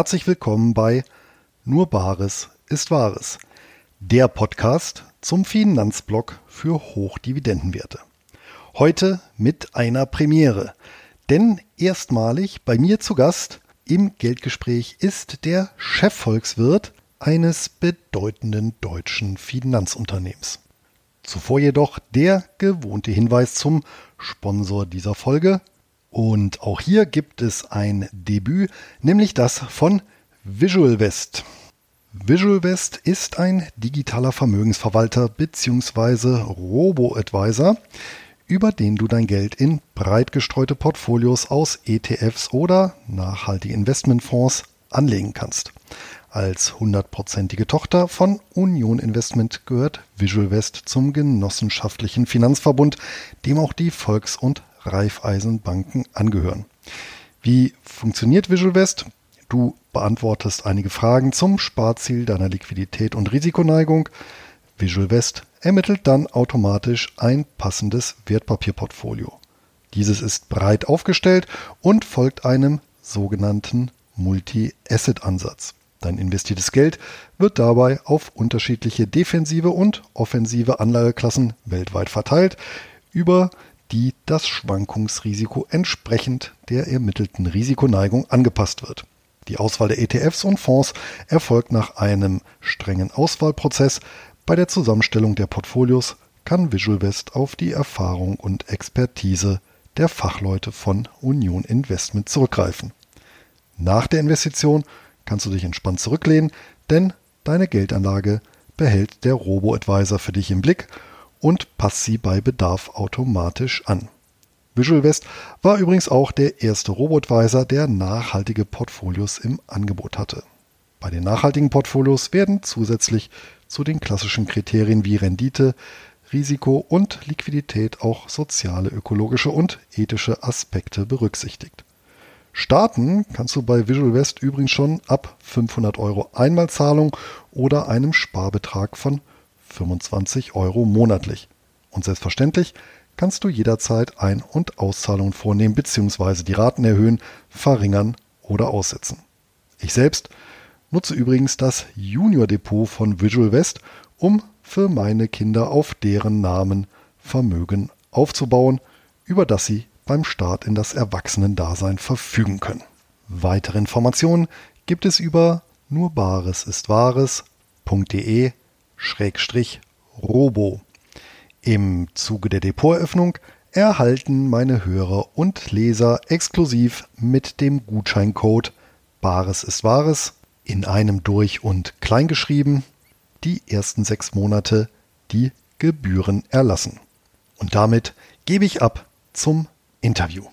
herzlich willkommen bei Nur Bares ist Wahres, der Podcast zum Finanzblock für Hochdividendenwerte. Heute mit einer Premiere, denn erstmalig bei mir zu Gast im Geldgespräch ist der Chefvolkswirt eines bedeutenden deutschen Finanzunternehmens. Zuvor jedoch der gewohnte Hinweis zum Sponsor dieser Folge. Und auch hier gibt es ein Debüt, nämlich das von Visual West. Visual West ist ein digitaler Vermögensverwalter bzw. Robo-Advisor, über den du dein Geld in breit gestreute Portfolios aus ETFs oder nachhaltige Investmentfonds anlegen kannst. Als hundertprozentige Tochter von Union Investment gehört Visual West zum genossenschaftlichen Finanzverbund, dem auch die Volks- und Raiffeisenbanken angehören. Wie funktioniert Visual West? Du beantwortest einige Fragen zum Sparziel deiner Liquidität und Risikoneigung. Visual West ermittelt dann automatisch ein passendes Wertpapierportfolio. Dieses ist breit aufgestellt und folgt einem sogenannten Multi-Asset-Ansatz. Dein investiertes Geld wird dabei auf unterschiedliche defensive und offensive Anlageklassen weltweit verteilt, über die das Schwankungsrisiko entsprechend der ermittelten Risikoneigung angepasst wird. Die Auswahl der ETFs und Fonds erfolgt nach einem strengen Auswahlprozess. Bei der Zusammenstellung der Portfolios kann Visual West auf die Erfahrung und Expertise der Fachleute von Union Investment zurückgreifen. Nach der Investition kannst du dich entspannt zurücklehnen, denn deine Geldanlage behält der Robo-Advisor für dich im Blick und passt sie bei Bedarf automatisch an. Visual West war übrigens auch der erste Robo-Advisor, der nachhaltige Portfolios im Angebot hatte. Bei den nachhaltigen Portfolios werden zusätzlich zu den klassischen Kriterien wie Rendite, Risiko und Liquidität auch soziale, ökologische und ethische Aspekte berücksichtigt. Starten kannst du bei Visual West übrigens schon ab 500 Euro Einmalzahlung oder einem Sparbetrag von 25 Euro monatlich. Und selbstverständlich kannst du jederzeit Ein- und Auszahlungen vornehmen bzw. die Raten erhöhen, verringern oder aussetzen. Ich selbst nutze übrigens das Junior Depot von Visual West, um für meine Kinder auf deren Namen Vermögen aufzubauen, über das sie beim Start in das Erwachsenendasein verfügen können. Weitere Informationen gibt es über nur ist Wahres.de Robo. Im Zuge der Depoteröffnung erhalten meine Hörer und Leser exklusiv mit dem Gutscheincode Bares ist Wahres in einem durch und kleingeschrieben die ersten sechs Monate die Gebühren erlassen. Und damit gebe ich ab zum Interview.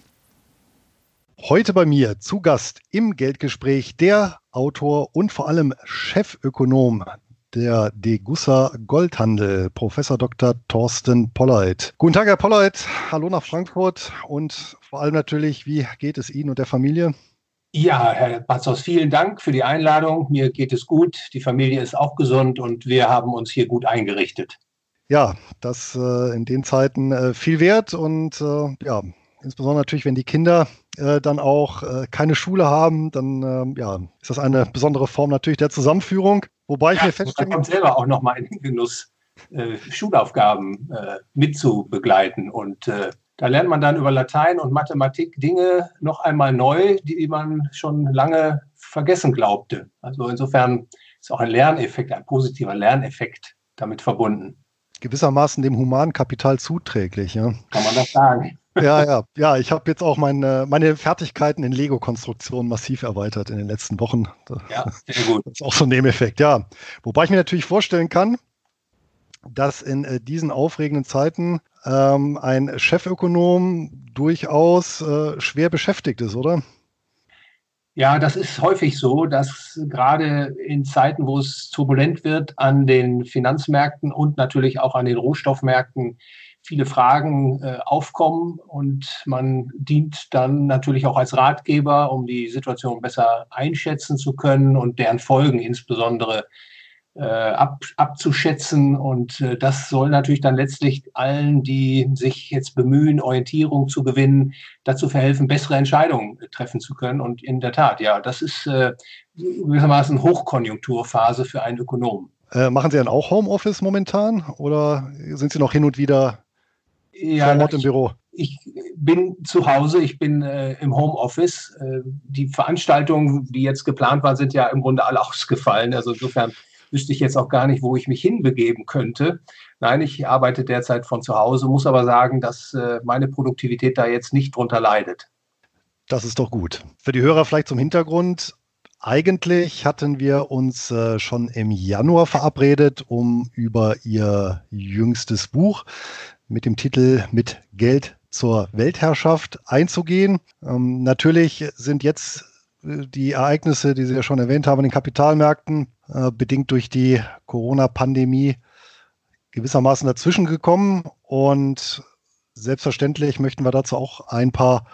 Heute bei mir zu Gast im Geldgespräch der Autor und vor allem Chefökonom der Degussa Goldhandel, Professor Dr. Thorsten Polleit. Guten Tag, Herr Polleit. Hallo nach Frankfurt und vor allem natürlich, wie geht es Ihnen und der Familie? Ja, Herr Batzos, vielen Dank für die Einladung. Mir geht es gut. Die Familie ist auch gesund und wir haben uns hier gut eingerichtet. Ja, das äh, in den Zeiten äh, viel wert und äh, ja, insbesondere natürlich, wenn die Kinder äh, dann auch äh, keine Schule haben, dann ähm, ja, ist das eine besondere Form natürlich der Zusammenführung. Wobei ja, ich mir feststelle. Man kommt selber auch nochmal in den Genuss, äh, Schulaufgaben äh, mitzubegleiten. Und äh, da lernt man dann über Latein und Mathematik Dinge noch einmal neu, die man schon lange vergessen glaubte. Also insofern ist auch ein Lerneffekt, ein positiver Lerneffekt damit verbunden. Gewissermaßen dem Humankapital zuträglich, ja. Kann man das sagen ja, ja, ja. Ich habe jetzt auch meine, meine Fertigkeiten in Lego-Konstruktion massiv erweitert in den letzten Wochen. Ja, sehr gut. Das ist auch so ein Nebeneffekt, ja. Wobei ich mir natürlich vorstellen kann, dass in äh, diesen aufregenden Zeiten ähm, ein Chefökonom durchaus äh, schwer beschäftigt ist, oder? Ja, das ist häufig so, dass gerade in Zeiten, wo es turbulent wird an den Finanzmärkten und natürlich auch an den Rohstoffmärkten, viele Fragen äh, aufkommen und man dient dann natürlich auch als Ratgeber, um die Situation besser einschätzen zu können und deren Folgen insbesondere äh, ab, abzuschätzen. Und äh, das soll natürlich dann letztlich allen, die sich jetzt bemühen, Orientierung zu gewinnen, dazu verhelfen, bessere Entscheidungen treffen zu können. Und in der Tat, ja, das ist äh, gewissermaßen Hochkonjunkturphase für einen Ökonomen. Äh, machen Sie dann auch Homeoffice momentan oder sind Sie noch hin und wieder ja, vor Ort im Büro? Ich bin zu Hause, ich bin äh, im Homeoffice. Äh, die Veranstaltungen, die jetzt geplant waren, sind ja im Grunde alle ausgefallen. Also insofern wüsste ich jetzt auch gar nicht, wo ich mich hinbegeben könnte. Nein, ich arbeite derzeit von zu Hause, muss aber sagen, dass äh, meine Produktivität da jetzt nicht drunter leidet. Das ist doch gut. Für die Hörer vielleicht zum Hintergrund. Eigentlich hatten wir uns äh, schon im Januar verabredet, um über Ihr jüngstes Buch mit dem Titel Mit Geld zur Weltherrschaft einzugehen. Ähm, natürlich sind jetzt äh, die Ereignisse, die Sie ja schon erwähnt haben, in den Kapitalmärkten, äh, bedingt durch die Corona-Pandemie, gewissermaßen dazwischen gekommen. Und selbstverständlich möchten wir dazu auch ein paar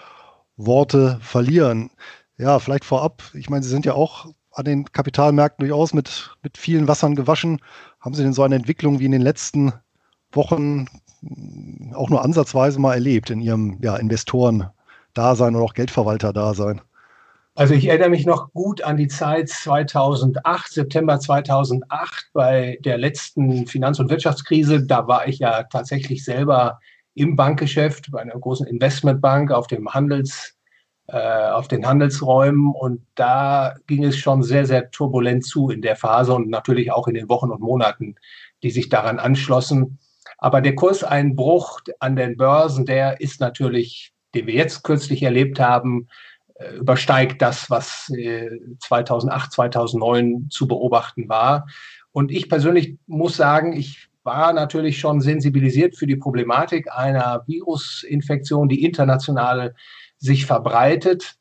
Worte verlieren. Ja, vielleicht vorab. Ich meine, Sie sind ja auch an den Kapitalmärkten durchaus mit, mit vielen Wassern gewaschen. Haben Sie denn so eine Entwicklung wie in den letzten Wochen auch nur ansatzweise mal erlebt in Ihrem ja, Investoren-Dasein oder auch Geldverwalter-Dasein? Also ich erinnere mich noch gut an die Zeit 2008, September 2008 bei der letzten Finanz- und Wirtschaftskrise. Da war ich ja tatsächlich selber im Bankgeschäft bei einer großen Investmentbank auf dem Handels, äh, auf den Handelsräumen und da ging es schon sehr, sehr turbulent zu in der Phase und natürlich auch in den Wochen und Monaten, die sich daran anschlossen. Aber der Kurseinbruch an den Börsen, der ist natürlich, den wir jetzt kürzlich erlebt haben, äh, übersteigt das, was 2008, äh, 2009 zu beobachten war. Und ich persönlich muss sagen, ich war natürlich schon sensibilisiert für die Problematik einer Virusinfektion, die international sich verbreitet.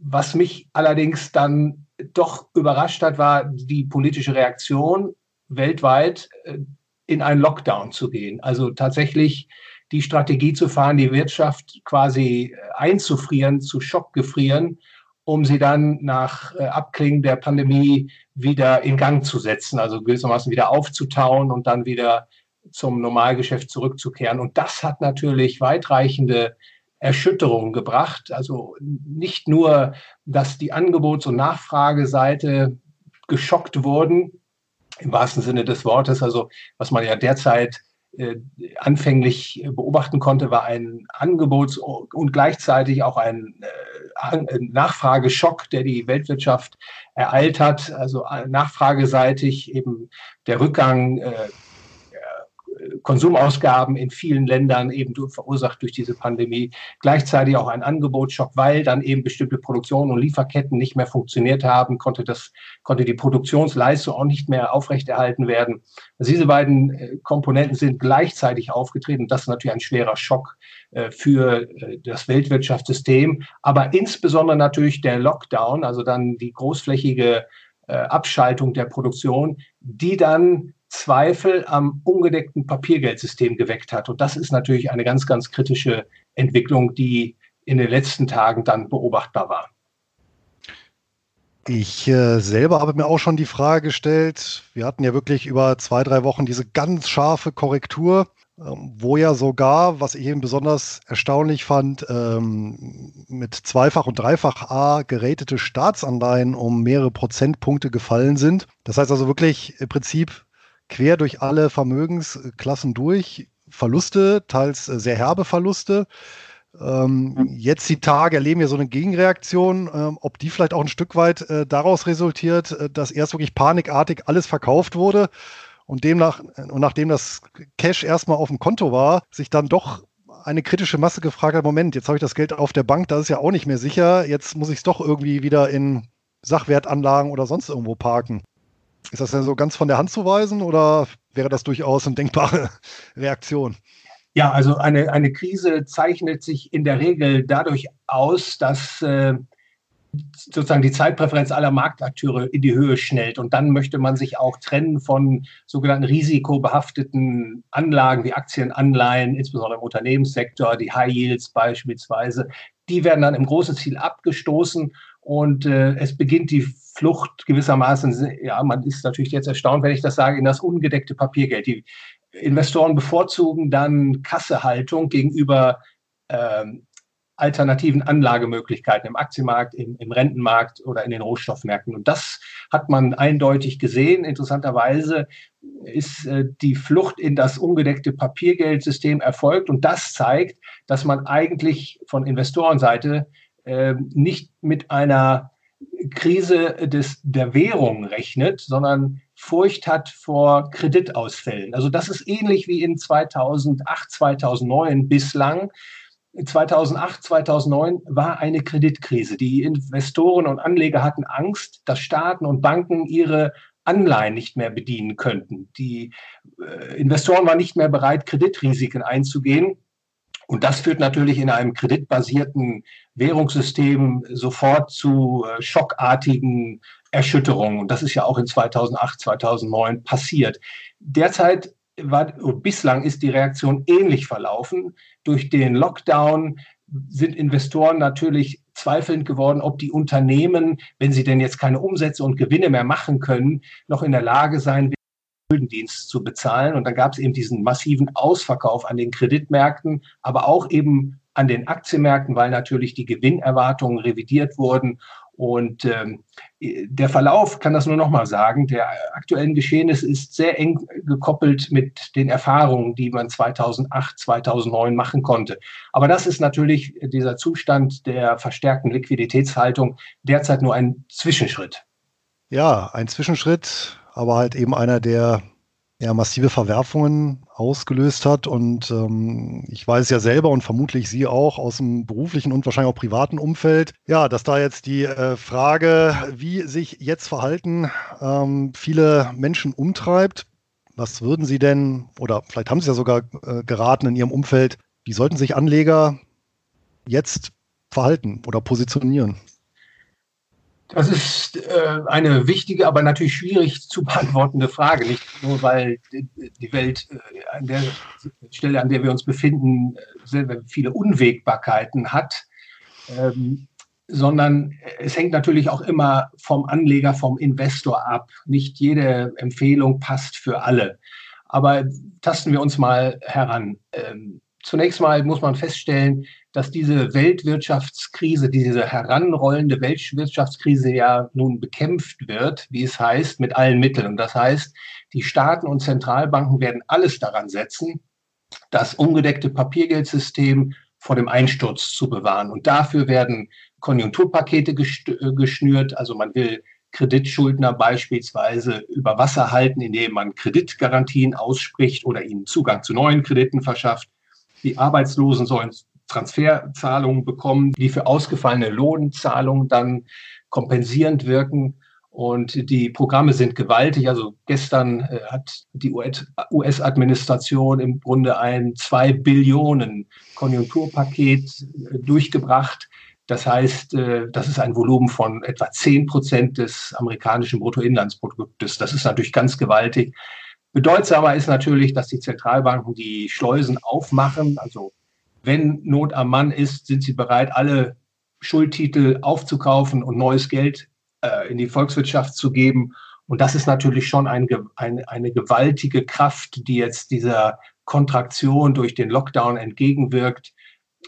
Was mich allerdings dann doch überrascht hat, war die politische Reaktion weltweit äh, in einen Lockdown zu gehen. Also tatsächlich die Strategie zu fahren, die Wirtschaft quasi äh, einzufrieren, zu schockgefrieren, um sie dann nach äh, Abklingen der Pandemie wieder in Gang zu setzen, also gewissermaßen wieder aufzutauen und dann wieder zum Normalgeschäft zurückzukehren. Und das hat natürlich weitreichende Erschütterungen gebracht. Also nicht nur, dass die Angebots- und Nachfrageseite geschockt wurden, im wahrsten Sinne des Wortes, also was man ja derzeit äh, anfänglich beobachten konnte, war ein Angebots- und gleichzeitig auch ein äh, Nachfrageschock, der die Weltwirtschaft ereilt hat. Also äh, nachfrageseitig eben der Rückgang Konsumausgaben in vielen Ländern eben verursacht durch diese Pandemie. Gleichzeitig auch ein Angebotsschock, weil dann eben bestimmte Produktionen und Lieferketten nicht mehr funktioniert haben, konnte das, konnte die Produktionsleistung auch nicht mehr aufrechterhalten werden. Also diese beiden äh, Komponenten sind gleichzeitig aufgetreten. Das ist natürlich ein schwerer Schock äh, für äh, das Weltwirtschaftssystem, aber insbesondere natürlich der Lockdown, also dann die großflächige Abschaltung der Produktion, die dann Zweifel am ungedeckten Papiergeldsystem geweckt hat. Und das ist natürlich eine ganz, ganz kritische Entwicklung, die in den letzten Tagen dann beobachtbar war. Ich äh, selber habe mir auch schon die Frage gestellt, wir hatten ja wirklich über zwei, drei Wochen diese ganz scharfe Korrektur, ähm, wo ja sogar, was ich eben besonders erstaunlich fand, ähm, mit Zweifach- und Dreifach-A geratete Staatsanleihen um mehrere Prozentpunkte gefallen sind. Das heißt also wirklich im Prinzip quer durch alle Vermögensklassen durch. Verluste, teils äh, sehr herbe Verluste. Ähm, jetzt die Tage erleben wir so eine Gegenreaktion, ähm, ob die vielleicht auch ein Stück weit äh, daraus resultiert, äh, dass erst wirklich panikartig alles verkauft wurde und demnach und nachdem das Cash erstmal auf dem Konto war, sich dann doch eine kritische Masse gefragt hat, Moment, jetzt habe ich das Geld auf der Bank, das ist ja auch nicht mehr sicher, jetzt muss ich es doch irgendwie wieder in Sachwertanlagen oder sonst irgendwo parken. Ist das denn so ganz von der Hand zu weisen oder wäre das durchaus eine denkbare Reaktion? Ja, also eine, eine Krise zeichnet sich in der Regel dadurch aus, dass äh, sozusagen die Zeitpräferenz aller Marktakteure in die Höhe schnellt. Und dann möchte man sich auch trennen von sogenannten risikobehafteten Anlagen wie Aktienanleihen, insbesondere im Unternehmenssektor, die High Yields beispielsweise. Die werden dann im großen Ziel abgestoßen und äh, es beginnt die Flucht gewissermaßen, ja, man ist natürlich jetzt erstaunt, wenn ich das sage, in das ungedeckte Papiergeld. Die Investoren bevorzugen dann Kassehaltung gegenüber ähm, alternativen Anlagemöglichkeiten im Aktienmarkt, im, im, Rentenmarkt oder in den Rohstoffmärkten. Und das hat man eindeutig gesehen. Interessanterweise ist äh, die Flucht in das ungedeckte Papiergeldsystem erfolgt. Und das zeigt, dass man eigentlich von Investorenseite äh, nicht mit einer Krise des, der Währung rechnet, sondern Furcht hat vor Kreditausfällen. Also das ist ähnlich wie in 2008, 2009 bislang. 2008, 2009 war eine Kreditkrise. Die Investoren und Anleger hatten Angst, dass Staaten und Banken ihre Anleihen nicht mehr bedienen könnten. Die äh, Investoren waren nicht mehr bereit, Kreditrisiken einzugehen. Und das führt natürlich in einem kreditbasierten Währungssystem sofort zu äh, schockartigen Erschütterungen. Und das ist ja auch in 2008, 2009 passiert. Derzeit war, bislang ist die Reaktion ähnlich verlaufen. Durch den Lockdown sind Investoren natürlich zweifelnd geworden, ob die Unternehmen, wenn sie denn jetzt keine Umsätze und Gewinne mehr machen können, noch in der Lage sein Schuldendienst zu bezahlen. Und dann gab es eben diesen massiven Ausverkauf an den Kreditmärkten, aber auch eben an den Aktienmärkten, weil natürlich die Gewinnerwartungen revidiert wurden und ähm, der Verlauf, kann das nur noch mal sagen, der aktuellen Geschehnisse ist sehr eng gekoppelt mit den Erfahrungen, die man 2008, 2009 machen konnte. Aber das ist natürlich dieser Zustand der verstärkten Liquiditätshaltung derzeit nur ein Zwischenschritt. Ja, ein Zwischenschritt, aber halt eben einer, der ja, massive Verwerfungen ausgelöst hat. Und ähm, ich weiß ja selber und vermutlich Sie auch aus dem beruflichen und wahrscheinlich auch privaten Umfeld, ja, dass da jetzt die äh, Frage, wie sich jetzt verhalten, ähm, viele Menschen umtreibt. Was würden Sie denn, oder vielleicht haben Sie ja sogar äh, geraten in Ihrem Umfeld, wie sollten sich Anleger jetzt verhalten oder positionieren? Das ist äh, eine wichtige, aber natürlich schwierig zu beantwortende Frage. Nicht nur, weil die Welt äh, an der Stelle, an der wir uns befinden, sehr viele Unwägbarkeiten hat, ähm, sondern es hängt natürlich auch immer vom Anleger, vom Investor ab. Nicht jede Empfehlung passt für alle. Aber tasten wir uns mal heran. Ähm, zunächst mal muss man feststellen, dass diese Weltwirtschaftskrise, diese heranrollende Weltwirtschaftskrise ja nun bekämpft wird, wie es heißt, mit allen Mitteln. Und das heißt, die Staaten und Zentralbanken werden alles daran setzen, das ungedeckte Papiergeldsystem vor dem Einsturz zu bewahren. Und dafür werden Konjunkturpakete äh, geschnürt. Also man will Kreditschuldner beispielsweise über Wasser halten, indem man Kreditgarantien ausspricht oder ihnen Zugang zu neuen Krediten verschafft. Die Arbeitslosen sollen Transferzahlungen bekommen, die für ausgefallene Lohnzahlungen dann kompensierend wirken. Und die Programme sind gewaltig. Also gestern äh, hat die US-Administration im Grunde ein zwei Billionen Konjunkturpaket äh, durchgebracht. Das heißt, äh, das ist ein Volumen von etwa zehn Prozent des amerikanischen Bruttoinlandsproduktes. Das ist natürlich ganz gewaltig. Bedeutsamer ist natürlich, dass die Zentralbanken die Schleusen aufmachen, also wenn Not am Mann ist, sind sie bereit, alle Schuldtitel aufzukaufen und neues Geld äh, in die Volkswirtschaft zu geben. Und das ist natürlich schon ein, ein, eine gewaltige Kraft, die jetzt dieser Kontraktion durch den Lockdown entgegenwirkt.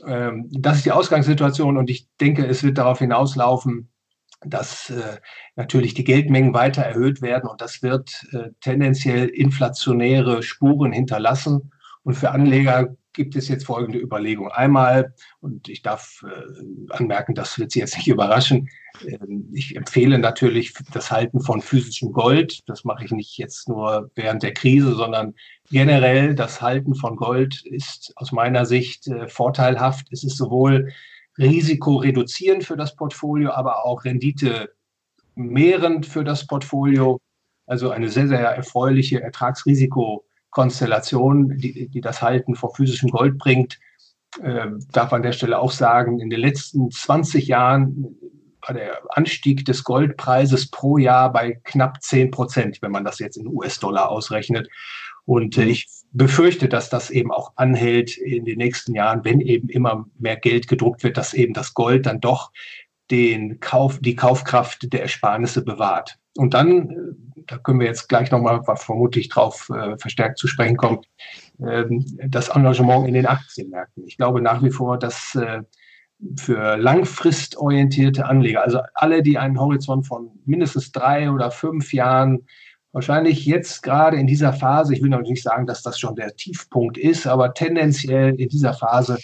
Ähm, das ist die Ausgangssituation und ich denke, es wird darauf hinauslaufen, dass äh, natürlich die Geldmengen weiter erhöht werden und das wird äh, tendenziell inflationäre Spuren hinterlassen. Und für Anleger gibt es jetzt folgende Überlegung. Einmal, und ich darf äh, anmerken, das wird Sie jetzt nicht überraschen, äh, ich empfehle natürlich das Halten von physischem Gold. Das mache ich nicht jetzt nur während der Krise, sondern generell das Halten von Gold ist aus meiner Sicht äh, vorteilhaft. Es ist sowohl risikoreduzierend für das Portfolio, aber auch Rendite mehrend für das Portfolio. Also eine sehr, sehr erfreuliche Ertragsrisiko Konstellation, die, die das Halten vor physischem Gold bringt, äh, darf an der Stelle auch sagen, in den letzten 20 Jahren war der Anstieg des Goldpreises pro Jahr bei knapp 10 Prozent, wenn man das jetzt in US-Dollar ausrechnet. Und äh, ich befürchte, dass das eben auch anhält in den nächsten Jahren, wenn eben immer mehr Geld gedruckt wird, dass eben das Gold dann doch den Kauf, die Kaufkraft der Ersparnisse bewahrt. Und dann, äh, da können wir jetzt gleich nochmal vermutlich drauf äh, verstärkt zu sprechen kommen, äh, das Engagement in den Aktienmärkten. Ich glaube nach wie vor, dass äh, für langfristorientierte Anleger, also alle, die einen Horizont von mindestens drei oder fünf Jahren wahrscheinlich jetzt gerade in dieser Phase, ich will noch nicht sagen, dass das schon der Tiefpunkt ist, aber tendenziell in dieser Phase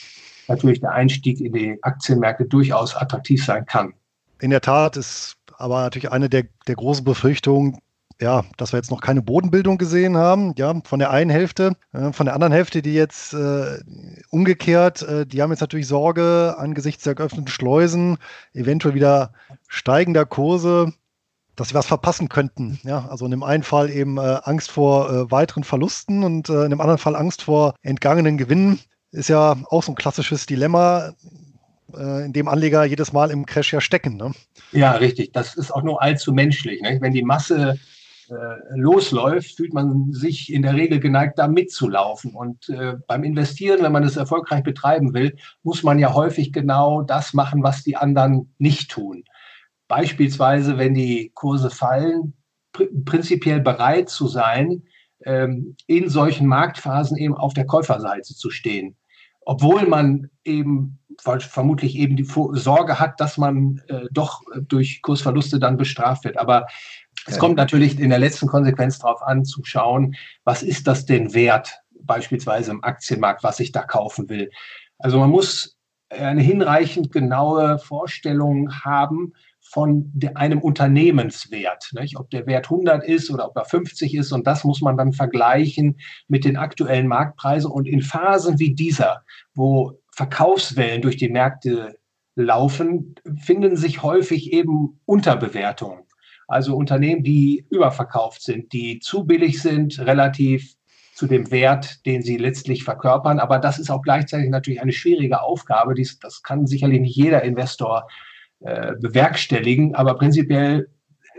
natürlich der Einstieg in die Aktienmärkte durchaus attraktiv sein kann. In der Tat ist aber natürlich eine der, der großen Befürchtungen, ja, dass wir jetzt noch keine Bodenbildung gesehen haben, ja, von der einen Hälfte. Äh, von der anderen Hälfte, die jetzt äh, umgekehrt, äh, die haben jetzt natürlich Sorge angesichts der geöffneten Schleusen, eventuell wieder steigender Kurse, dass sie was verpassen könnten. Ja, also in dem einen Fall eben äh, Angst vor äh, weiteren Verlusten und äh, in dem anderen Fall Angst vor entgangenen Gewinnen. Ist ja auch so ein klassisches Dilemma, äh, in dem Anleger jedes Mal im Crash ja stecken. Ne? Ja, richtig. Das ist auch nur allzu menschlich. Ne? Wenn die Masse äh, losläuft, fühlt man sich in der Regel geneigt, da mitzulaufen. Und äh, beim Investieren, wenn man es erfolgreich betreiben will, muss man ja häufig genau das machen, was die anderen nicht tun. Beispielsweise, wenn die Kurse fallen, pr prinzipiell bereit zu sein, ähm, in solchen Marktphasen eben auf der Käuferseite zu stehen obwohl man eben vermutlich eben die Sorge hat, dass man äh, doch durch Kursverluste dann bestraft wird. Aber es kommt natürlich in der letzten Konsequenz darauf an, zu schauen, was ist das denn wert, beispielsweise im Aktienmarkt, was ich da kaufen will. Also man muss eine hinreichend genaue Vorstellung haben, von einem Unternehmenswert. Nicht? Ob der Wert 100 ist oder ob er 50 ist. Und das muss man dann vergleichen mit den aktuellen Marktpreisen. Und in Phasen wie dieser, wo Verkaufswellen durch die Märkte laufen, finden sich häufig eben Unterbewertungen. Also Unternehmen, die überverkauft sind, die zu billig sind, relativ zu dem Wert, den sie letztlich verkörpern. Aber das ist auch gleichzeitig natürlich eine schwierige Aufgabe. Dies, das kann sicherlich nicht jeder Investor äh, bewerkstelligen. Aber prinzipiell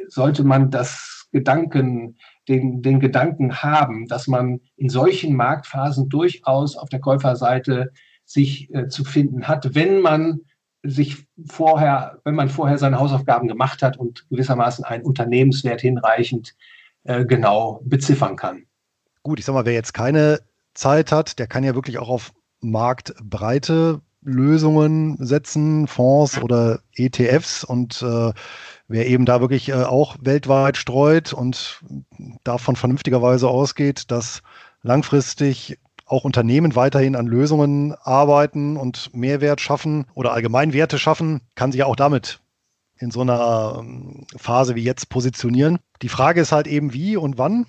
sollte man das Gedanken, den, den Gedanken haben, dass man in solchen Marktphasen durchaus auf der Käuferseite sich äh, zu finden hat, wenn man sich vorher, wenn man vorher seine Hausaufgaben gemacht hat und gewissermaßen einen Unternehmenswert hinreichend äh, genau beziffern kann. Gut, ich sag mal, wer jetzt keine Zeit hat, der kann ja wirklich auch auf Marktbreite Lösungen setzen, Fonds oder ETFs und äh, wer eben da wirklich äh, auch weltweit streut und davon vernünftigerweise ausgeht, dass langfristig auch Unternehmen weiterhin an Lösungen arbeiten und Mehrwert schaffen oder allgemein Werte schaffen, kann sich ja auch damit in so einer ähm, Phase wie jetzt positionieren. Die Frage ist halt eben wie und wann.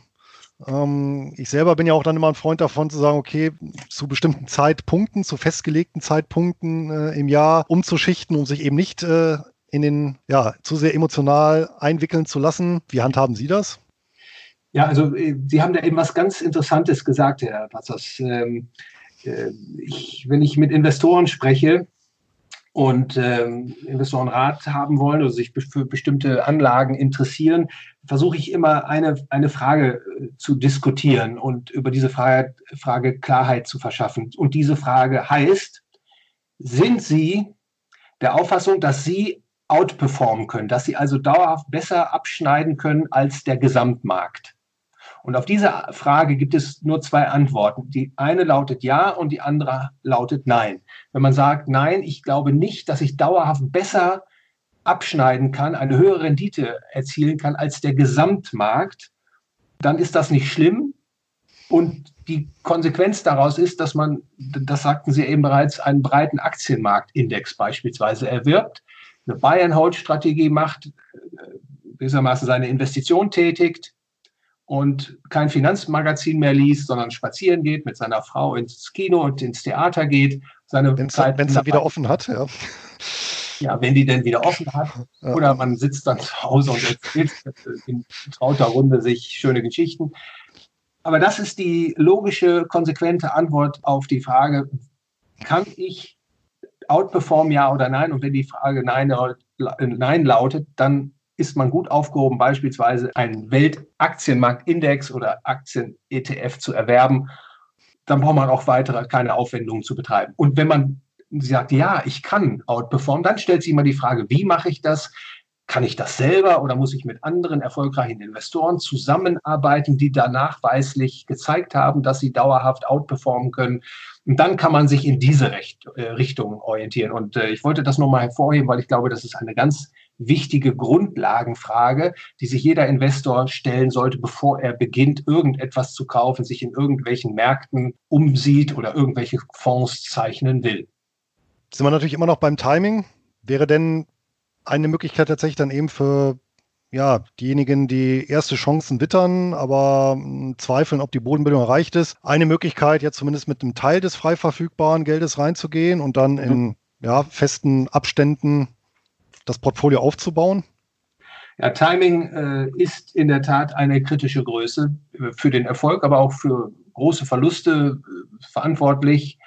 Ähm, ich selber bin ja auch dann immer ein Freund davon zu sagen, okay, zu bestimmten Zeitpunkten, zu festgelegten Zeitpunkten äh, im Jahr umzuschichten, um sich eben nicht äh, in den, ja, zu sehr emotional einwickeln zu lassen. Wie handhaben Sie das? Ja, also äh, Sie haben da eben was ganz Interessantes gesagt, Herr Patzers. Ähm, äh, ich, wenn ich mit Investoren spreche, und ähm, Investoren Rat haben wollen oder sich für bestimmte Anlagen interessieren, versuche ich immer eine, eine Frage äh, zu diskutieren und über diese Frage, Frage Klarheit zu verschaffen. Und diese Frage heißt, sind Sie der Auffassung, dass Sie outperformen können, dass Sie also dauerhaft besser abschneiden können als der Gesamtmarkt? Und auf diese Frage gibt es nur zwei Antworten. Die eine lautet ja und die andere lautet nein. Wenn man sagt, nein, ich glaube nicht, dass ich dauerhaft besser abschneiden kann, eine höhere Rendite erzielen kann als der Gesamtmarkt, dann ist das nicht schlimm. Und die Konsequenz daraus ist, dass man, das sagten Sie eben bereits, einen breiten Aktienmarktindex beispielsweise erwirbt, eine Buy-and-Hold-Strategie macht, äh, gewissermaßen seine Investition tätigt, und kein Finanzmagazin mehr liest, sondern spazieren geht, mit seiner Frau ins Kino und ins Theater geht. Seine wenn es dann wieder offen hat, ja. Ja, wenn die denn wieder offen hat. Ja. Oder man sitzt dann zu Hause und erzählt in trauter Runde sich schöne Geschichten. Aber das ist die logische, konsequente Antwort auf die Frage, kann ich outperformen, ja oder nein? Und wenn die Frage nein, nein lautet, dann ist man gut aufgehoben, beispielsweise einen Weltaktienmarktindex oder Aktien-ETF zu erwerben. Dann braucht man auch weitere keine Aufwendungen zu betreiben. Und wenn man sagt, ja, ich kann outperformen, dann stellt sie immer die Frage, wie mache ich das? Kann ich das selber oder muss ich mit anderen erfolgreichen Investoren zusammenarbeiten, die da nachweislich gezeigt haben, dass sie dauerhaft outperformen können? Und dann kann man sich in diese äh, Richtung orientieren. Und äh, ich wollte das nochmal hervorheben, weil ich glaube, das ist eine ganz wichtige Grundlagenfrage, die sich jeder Investor stellen sollte, bevor er beginnt, irgendetwas zu kaufen, sich in irgendwelchen Märkten umsieht oder irgendwelche Fonds zeichnen will. Sind wir natürlich immer noch beim Timing. Wäre denn eine Möglichkeit tatsächlich dann eben für ja, diejenigen, die erste Chancen wittern, aber hm, zweifeln, ob die Bodenbildung erreicht ist. Eine Möglichkeit, jetzt zumindest mit einem Teil des frei verfügbaren Geldes reinzugehen und dann in ja, festen Abständen das Portfolio aufzubauen? Ja, Timing äh, ist in der Tat eine kritische Größe für den Erfolg, aber auch für große Verluste äh, verantwortlich,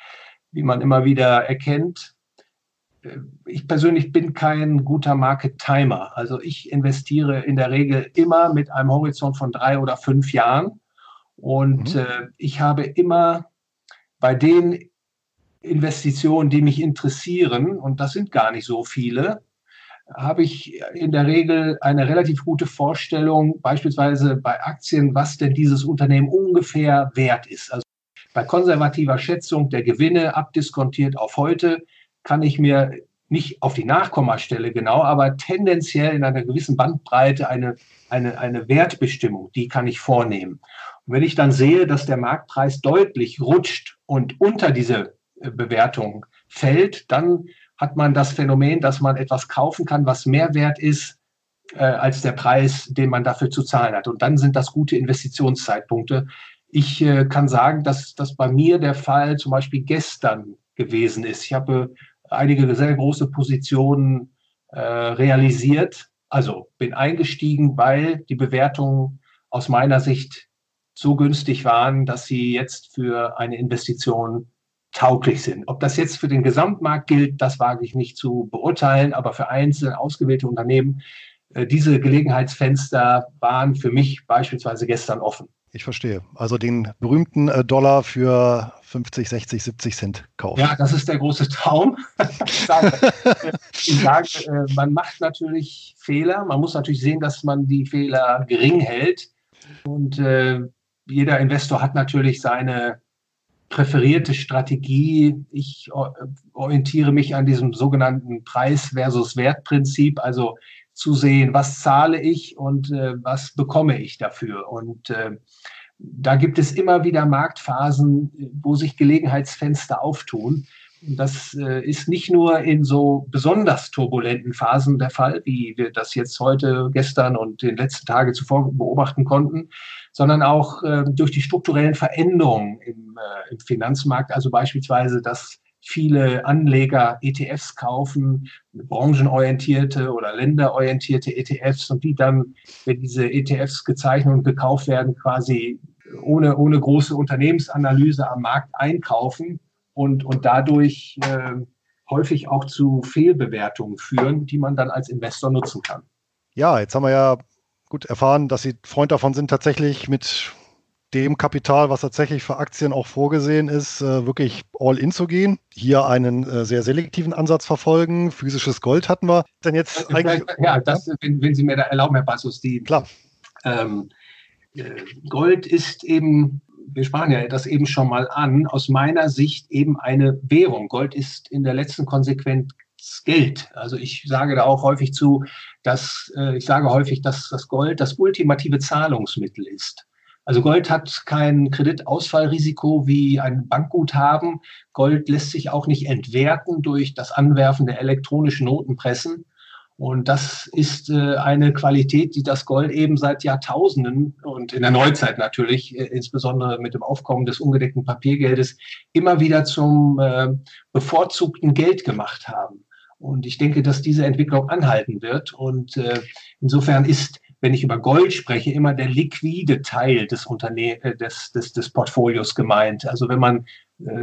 wie man immer wieder erkennt. Äh, ich persönlich bin kein guter Market Timer. Also ich investiere in der Regel immer mit einem Horizont von drei oder fünf Jahren. Und mhm. äh, ich habe immer bei den Investitionen, die mich interessieren, und das sind gar nicht so viele, habe ich in der Regel eine relativ gute Vorstellung, beispielsweise bei Aktien, was denn dieses Unternehmen ungefähr wert ist. Also bei konservativer Schätzung der Gewinne abdiskontiert auf heute kann ich mir nicht auf die Nachkommastelle genau, aber tendenziell in einer gewissen Bandbreite eine, eine, eine Wertbestimmung, die kann ich vornehmen. Und wenn ich dann sehe, dass der Marktpreis deutlich rutscht und unter diese äh, Bewertung fällt, dann hat man das Phänomen, dass man etwas kaufen kann, was mehr wert ist äh, als der Preis, den man dafür zu zahlen hat. Und dann sind das gute Investitionszeitpunkte. Ich äh, kann sagen, dass das bei mir der Fall zum Beispiel gestern gewesen ist. Ich habe einige sehr große Positionen äh, realisiert, also bin eingestiegen, weil die Bewertungen aus meiner Sicht so günstig waren, dass sie jetzt für eine Investition tauglich sind. Ob das jetzt für den Gesamtmarkt gilt, das wage ich nicht zu beurteilen, aber für einzelne ausgewählte Unternehmen, äh, diese Gelegenheitsfenster waren für mich beispielsweise gestern offen. Ich verstehe. Also den berühmten äh, Dollar für 50, 60, 70 Cent kaufen. Ja, das ist der große Traum. ich sage, ich sage äh, man macht natürlich Fehler. Man muss natürlich sehen, dass man die Fehler gering hält. Und äh, jeder Investor hat natürlich seine präferierte Strategie. Ich orientiere mich an diesem sogenannten Preis versus Wertprinzip, also zu sehen, was zahle ich und äh, was bekomme ich dafür. Und äh, da gibt es immer wieder Marktphasen, wo sich Gelegenheitsfenster auftun. Das äh, ist nicht nur in so besonders turbulenten Phasen der Fall, wie wir das jetzt heute, gestern und den letzten Tagen zuvor beobachten konnten, sondern auch äh, durch die strukturellen Veränderungen im, äh, im Finanzmarkt, also beispielsweise, dass viele Anleger ETFs kaufen, branchenorientierte oder länderorientierte ETFs und die dann, wenn diese ETFs gezeichnet und gekauft werden, quasi ohne, ohne große Unternehmensanalyse am Markt einkaufen und, und dadurch äh, häufig auch zu Fehlbewertungen führen, die man dann als Investor nutzen kann. Ja, jetzt haben wir ja gut erfahren, dass Sie Freund davon sind, tatsächlich mit dem Kapital, was tatsächlich für Aktien auch vorgesehen ist, äh, wirklich all in zu gehen. Hier einen äh, sehr selektiven Ansatz verfolgen. Physisches Gold hatten wir. Dann jetzt äh, eigentlich. Ja, das, wenn, wenn Sie mir da erlauben, Herr Bassus, die. Klar. Ähm, Gold ist eben, wir sprachen ja das eben schon mal an, aus meiner Sicht eben eine Währung. Gold ist in der letzten Konsequenz Geld. Also ich sage da auch häufig zu, dass äh, ich sage häufig, dass das Gold das ultimative Zahlungsmittel ist. Also Gold hat kein Kreditausfallrisiko wie ein Bankguthaben. Gold lässt sich auch nicht entwerten durch das Anwerfen der elektronischen Notenpressen. Und das ist äh, eine Qualität, die das Gold eben seit Jahrtausenden und in der Neuzeit natürlich, äh, insbesondere mit dem Aufkommen des ungedeckten Papiergeldes, immer wieder zum äh, bevorzugten Geld gemacht haben. Und ich denke, dass diese Entwicklung anhalten wird. Und äh, insofern ist, wenn ich über Gold spreche, immer der liquide Teil des, Unterne äh, des, des, des Portfolios gemeint. Also wenn man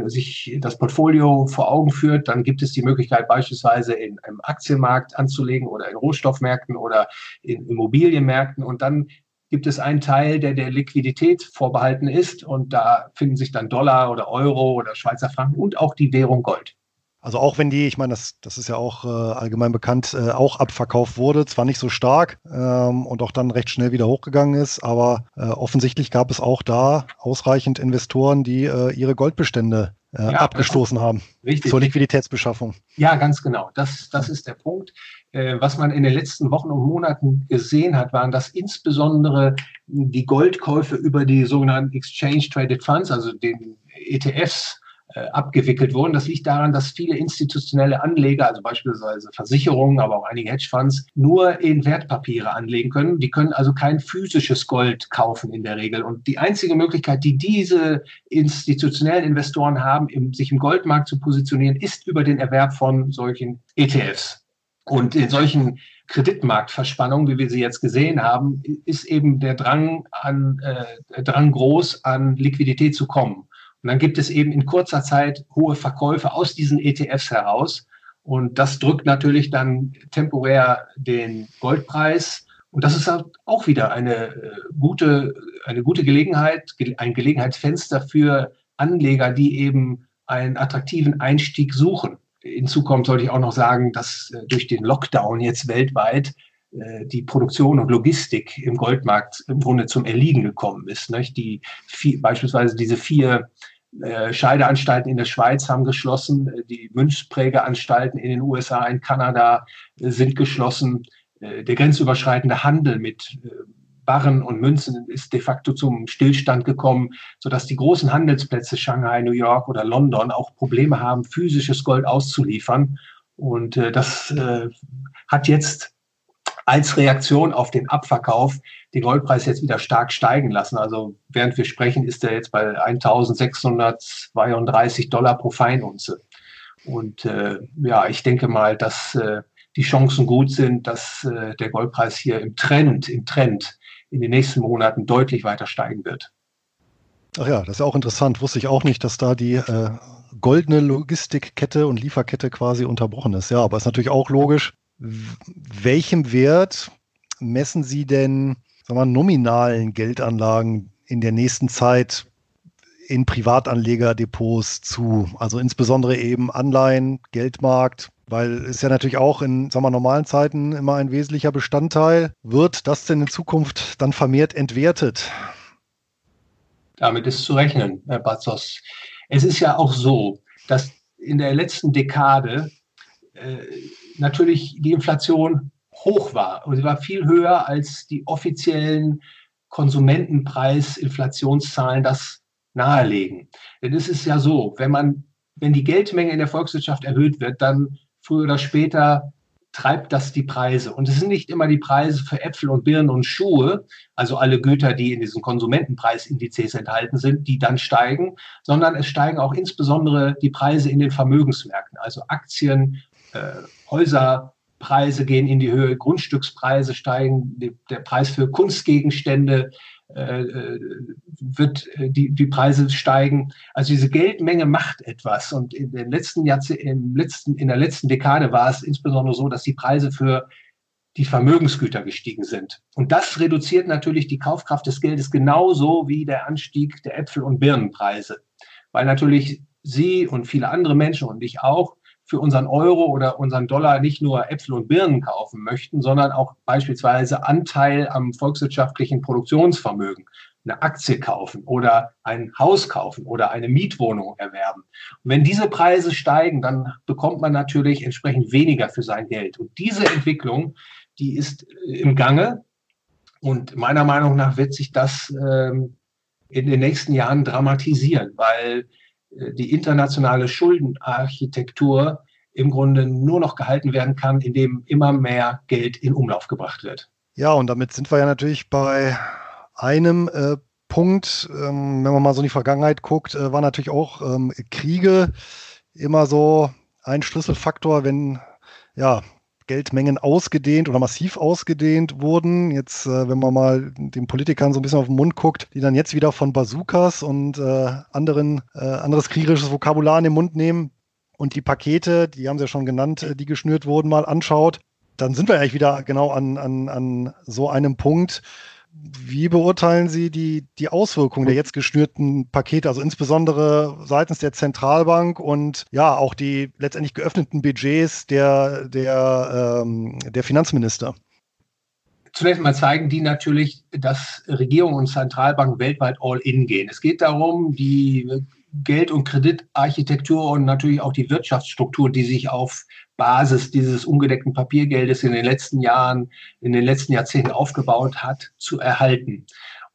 sich das Portfolio vor Augen führt, dann gibt es die Möglichkeit beispielsweise in einem Aktienmarkt anzulegen oder in Rohstoffmärkten oder in Immobilienmärkten. Und dann gibt es einen Teil, der der Liquidität vorbehalten ist. Und da finden sich dann Dollar oder Euro oder Schweizer Franken und auch die Währung Gold. Also auch wenn die, ich meine, das, das ist ja auch äh, allgemein bekannt, äh, auch abverkauft wurde, zwar nicht so stark ähm, und auch dann recht schnell wieder hochgegangen ist, aber äh, offensichtlich gab es auch da ausreichend Investoren, die äh, ihre Goldbestände äh, ja, abgestoßen haben richtig. zur Liquiditätsbeschaffung. Ja, ganz genau. Das, das ist der Punkt. Äh, was man in den letzten Wochen und Monaten gesehen hat, waren, dass insbesondere die Goldkäufe über die sogenannten Exchange Traded Funds, also den ETFs, abgewickelt wurden. Das liegt daran, dass viele institutionelle Anleger, also beispielsweise Versicherungen, aber auch einige Hedgefonds, nur in Wertpapiere anlegen können. Die können also kein physisches Gold kaufen in der Regel. Und die einzige Möglichkeit, die diese institutionellen Investoren haben, sich im Goldmarkt zu positionieren, ist über den Erwerb von solchen ETFs. Und in solchen Kreditmarktverspannungen, wie wir sie jetzt gesehen haben, ist eben der Drang an äh, Drang groß, an Liquidität zu kommen. Und dann gibt es eben in kurzer Zeit hohe Verkäufe aus diesen ETFs heraus. Und das drückt natürlich dann temporär den Goldpreis. Und das ist auch wieder eine äh, gute, eine gute Gelegenheit, ein Gelegenheitsfenster für Anleger, die eben einen attraktiven Einstieg suchen. Hinzu kommt, sollte ich auch noch sagen, dass äh, durch den Lockdown jetzt weltweit äh, die Produktion und Logistik im Goldmarkt im Grunde zum Erliegen gekommen ist. Die beispielsweise diese vier Scheideanstalten in der Schweiz haben geschlossen, äh, die Münzprägeanstalten in den USA, in Kanada äh, sind geschlossen. Der grenzüberschreitende Handel mit Barren und Münzen ist de facto zum Stillstand gekommen, sodass die großen Handelsplätze Shanghai, New York oder London auch Probleme haben, physisches Gold auszuliefern. Und das hat jetzt als Reaktion auf den Abverkauf den Goldpreis jetzt wieder stark steigen lassen. Also während wir sprechen, ist er jetzt bei 1632 Dollar pro Feinunze. Und äh, ja, ich denke mal, dass äh, die Chancen gut sind, dass äh, der Goldpreis hier im Trend, im Trend in den nächsten Monaten deutlich weiter steigen wird. Ach ja, das ist auch interessant. Wusste ich auch nicht, dass da die äh, goldene Logistikkette und Lieferkette quasi unterbrochen ist. Ja, aber ist natürlich auch logisch. Welchem Wert messen Sie denn sagen wir, nominalen Geldanlagen in der nächsten Zeit in Privatanlegerdepots zu. Also insbesondere eben Anleihen, Geldmarkt, weil es ja natürlich auch in sagen wir, normalen Zeiten immer ein wesentlicher Bestandteil. Wird das denn in Zukunft dann vermehrt entwertet? Damit ist zu rechnen, Herr Bazos. Es ist ja auch so, dass in der letzten Dekade äh, natürlich die Inflation hoch war. Und sie war viel höher als die offiziellen Konsumentenpreis-Inflationszahlen das nahelegen. Denn es ist ja so, wenn man, wenn die Geldmenge in der Volkswirtschaft erhöht wird, dann früher oder später treibt das die Preise. Und es sind nicht immer die Preise für Äpfel und Birnen und Schuhe, also alle Güter, die in diesen Konsumentenpreisindizes enthalten sind, die dann steigen, sondern es steigen auch insbesondere die Preise in den Vermögensmärkten, also Aktien, äh, Häuser, Preise gehen in die Höhe, Grundstückspreise steigen, der Preis für Kunstgegenstände äh, äh, wird äh, die, die Preise steigen. Also diese Geldmenge macht etwas. Und in den letzten Jahrzehnten, letzten, in der letzten Dekade war es insbesondere so, dass die Preise für die Vermögensgüter gestiegen sind. Und das reduziert natürlich die Kaufkraft des Geldes genauso wie der Anstieg der Äpfel- und Birnenpreise. Weil natürlich Sie und viele andere Menschen und ich auch für unseren Euro oder unseren Dollar nicht nur Äpfel und Birnen kaufen möchten, sondern auch beispielsweise Anteil am volkswirtschaftlichen Produktionsvermögen, eine Aktie kaufen oder ein Haus kaufen oder eine Mietwohnung erwerben. Und wenn diese Preise steigen, dann bekommt man natürlich entsprechend weniger für sein Geld. Und diese Entwicklung, die ist im Gange. Und meiner Meinung nach wird sich das ähm, in den nächsten Jahren dramatisieren, weil äh, die internationale Schuldenarchitektur im Grunde nur noch gehalten werden kann, indem immer mehr Geld in Umlauf gebracht wird. Ja, und damit sind wir ja natürlich bei einem äh, Punkt, ähm, wenn man mal so in die Vergangenheit guckt, äh, war natürlich auch ähm, Kriege immer so ein Schlüsselfaktor, wenn ja Geldmengen ausgedehnt oder massiv ausgedehnt wurden. Jetzt, äh, wenn man mal den Politikern so ein bisschen auf den Mund guckt, die dann jetzt wieder von Bazookas und äh, anderen, äh, anderes kriegerisches Vokabular in den Mund nehmen und die Pakete, die haben sie ja schon genannt, äh, die geschnürt wurden, mal anschaut, dann sind wir eigentlich wieder genau an, an, an so einem Punkt, Wie beurteilen Sie die, die Auswirkungen der jetzt geschnürten Pakete, also insbesondere seitens der Zentralbank und ja auch die letztendlich geöffneten Budgets der, der, ähm, der Finanzminister? Zunächst mal zeigen die natürlich, dass Regierung und Zentralbank weltweit all in gehen. Es geht darum, die Geld- und Kreditarchitektur und natürlich auch die Wirtschaftsstruktur, die sich auf Basis dieses ungedeckten Papiergeldes in den letzten Jahren, in den letzten Jahrzehnten aufgebaut hat, zu erhalten.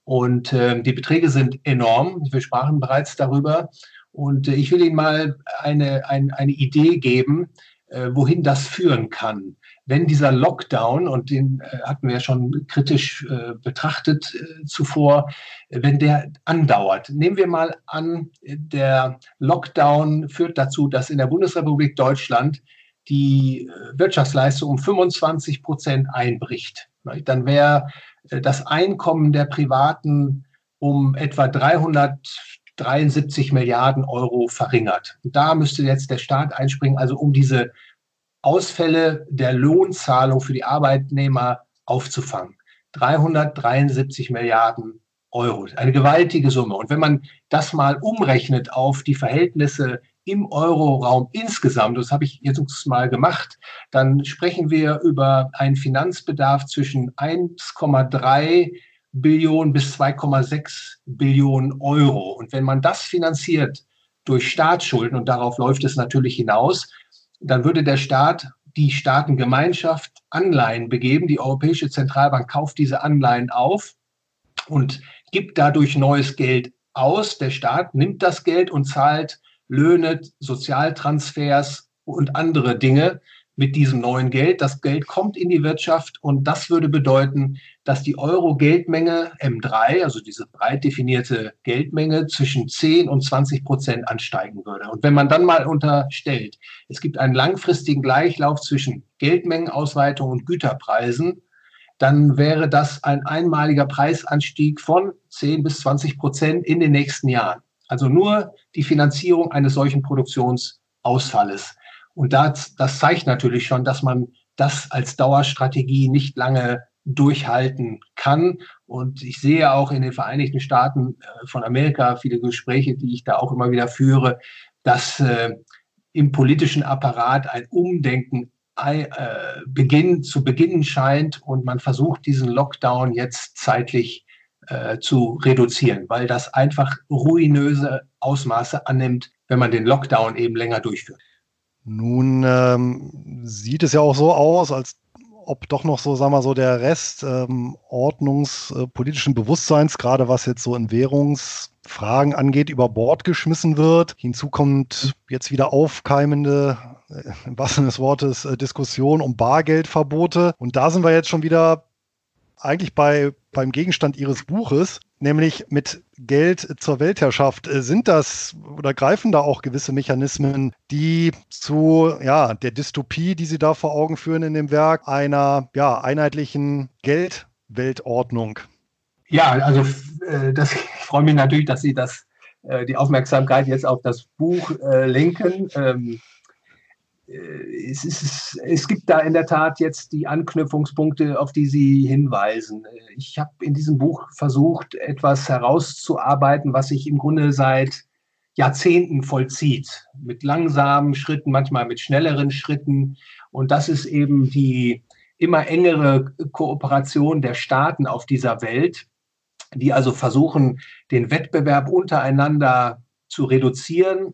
Und äh, die Beträge sind enorm. Wir sprachen bereits darüber. Und äh, ich will Ihnen mal eine, ein, eine Idee geben, äh, wohin das führen kann wenn dieser Lockdown, und den äh, hatten wir ja schon kritisch äh, betrachtet äh, zuvor, wenn der andauert. Nehmen wir mal an, der Lockdown führt dazu, dass in der Bundesrepublik Deutschland die äh, Wirtschaftsleistung um 25 Prozent einbricht. Dann wäre äh, das Einkommen der Privaten um etwa 373 Milliarden Euro verringert. Da müsste jetzt der Staat einspringen, also um diese Ausfälle der Lohnzahlung für die Arbeitnehmer aufzufangen. 373 Milliarden Euro. Eine gewaltige Summe. Und wenn man das mal umrechnet auf die Verhältnisse im Euroraum insgesamt, das habe ich jetzt mal gemacht, dann sprechen wir über einen Finanzbedarf zwischen 1,3 Billionen bis 2,6 Billionen Euro. Und wenn man das finanziert durch Staatsschulden, und darauf läuft es natürlich hinaus, dann würde der Staat die Staatengemeinschaft Anleihen begeben. Die Europäische Zentralbank kauft diese Anleihen auf und gibt dadurch neues Geld aus. Der Staat nimmt das Geld und zahlt Löhne, Sozialtransfers und andere Dinge mit diesem neuen Geld. Das Geld kommt in die Wirtschaft und das würde bedeuten, dass die Euro-Geldmenge M3, also diese breit definierte Geldmenge, zwischen 10 und 20 Prozent ansteigen würde. Und wenn man dann mal unterstellt, es gibt einen langfristigen Gleichlauf zwischen Geldmengenausweitung und Güterpreisen, dann wäre das ein einmaliger Preisanstieg von 10 bis 20 Prozent in den nächsten Jahren. Also nur die Finanzierung eines solchen Produktionsausfalles. Und das, das zeigt natürlich schon, dass man das als Dauerstrategie nicht lange durchhalten kann. Und ich sehe auch in den Vereinigten Staaten äh, von Amerika viele Gespräche, die ich da auch immer wieder führe, dass äh, im politischen Apparat ein Umdenken äh, beginn, zu beginnen scheint und man versucht, diesen Lockdown jetzt zeitlich äh, zu reduzieren, weil das einfach ruinöse Ausmaße annimmt, wenn man den Lockdown eben länger durchführt. Nun ähm, sieht es ja auch so aus, als ob doch noch so, sagen wir so, der Rest ähm, ordnungspolitischen Bewusstseins, gerade was jetzt so in Währungsfragen angeht, über Bord geschmissen wird. Hinzu kommt jetzt wieder aufkeimende, äh, im wahrsten des Wortes, äh, Diskussion um Bargeldverbote. Und da sind wir jetzt schon wieder eigentlich bei, beim Gegenstand Ihres Buches, nämlich mit Geld zur Weltherrschaft. Äh, sind das oder greifen da auch gewisse Mechanismen, die zu ja, der Dystopie, die Sie da vor Augen führen in dem Werk, einer ja, einheitlichen Geldweltordnung? Ja, also äh, das, ich freue mich natürlich, dass Sie das, äh, die Aufmerksamkeit jetzt auf das Buch lenken. Äh, es, ist, es gibt da in der Tat jetzt die Anknüpfungspunkte, auf die Sie hinweisen. Ich habe in diesem Buch versucht, etwas herauszuarbeiten, was sich im Grunde seit Jahrzehnten vollzieht, mit langsamen Schritten, manchmal mit schnelleren Schritten. Und das ist eben die immer engere Kooperation der Staaten auf dieser Welt, die also versuchen, den Wettbewerb untereinander zu reduzieren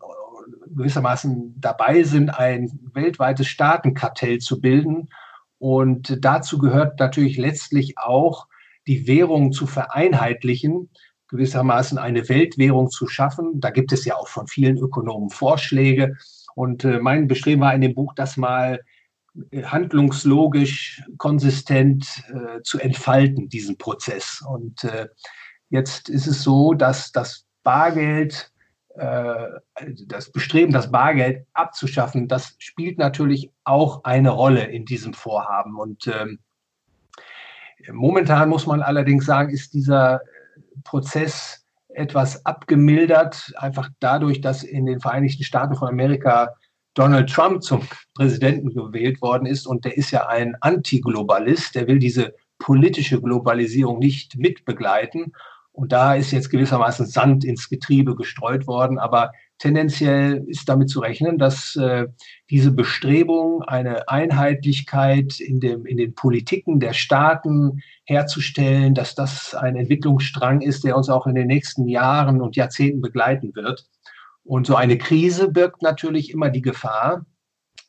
gewissermaßen dabei sind, ein weltweites Staatenkartell zu bilden. Und dazu gehört natürlich letztlich auch, die Währung zu vereinheitlichen, gewissermaßen eine Weltwährung zu schaffen. Da gibt es ja auch von vielen Ökonomen Vorschläge. Und äh, mein Bestreben war in dem Buch, das mal äh, handlungslogisch, konsistent äh, zu entfalten, diesen Prozess. Und äh, jetzt ist es so, dass das Bargeld das Bestreben, das Bargeld abzuschaffen, das spielt natürlich auch eine Rolle in diesem Vorhaben. Und ähm, momentan muss man allerdings sagen, ist dieser Prozess etwas abgemildert, einfach dadurch, dass in den Vereinigten Staaten von Amerika Donald Trump zum Präsidenten gewählt worden ist. Und der ist ja ein Antiglobalist, der will diese politische Globalisierung nicht mitbegleiten. Und da ist jetzt gewissermaßen Sand ins Getriebe gestreut worden. Aber tendenziell ist damit zu rechnen, dass äh, diese Bestrebung, eine Einheitlichkeit in, dem, in den Politiken der Staaten herzustellen, dass das ein Entwicklungsstrang ist, der uns auch in den nächsten Jahren und Jahrzehnten begleiten wird. Und so eine Krise birgt natürlich immer die Gefahr,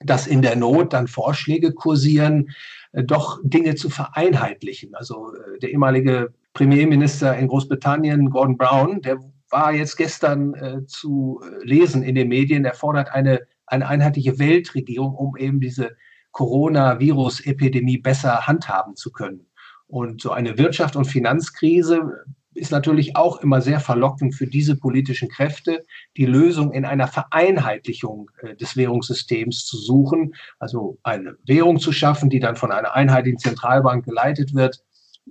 dass in der Not dann Vorschläge kursieren, äh, doch Dinge zu vereinheitlichen. Also äh, der ehemalige Premierminister in Großbritannien, Gordon Brown, der war jetzt gestern äh, zu lesen in den Medien, er fordert eine, eine einheitliche Weltregierung, um eben diese Coronavirus-Epidemie besser handhaben zu können. Und so eine Wirtschaft- und Finanzkrise ist natürlich auch immer sehr verlockend für diese politischen Kräfte, die Lösung in einer Vereinheitlichung äh, des Währungssystems zu suchen, also eine Währung zu schaffen, die dann von einer einheitlichen Zentralbank geleitet wird.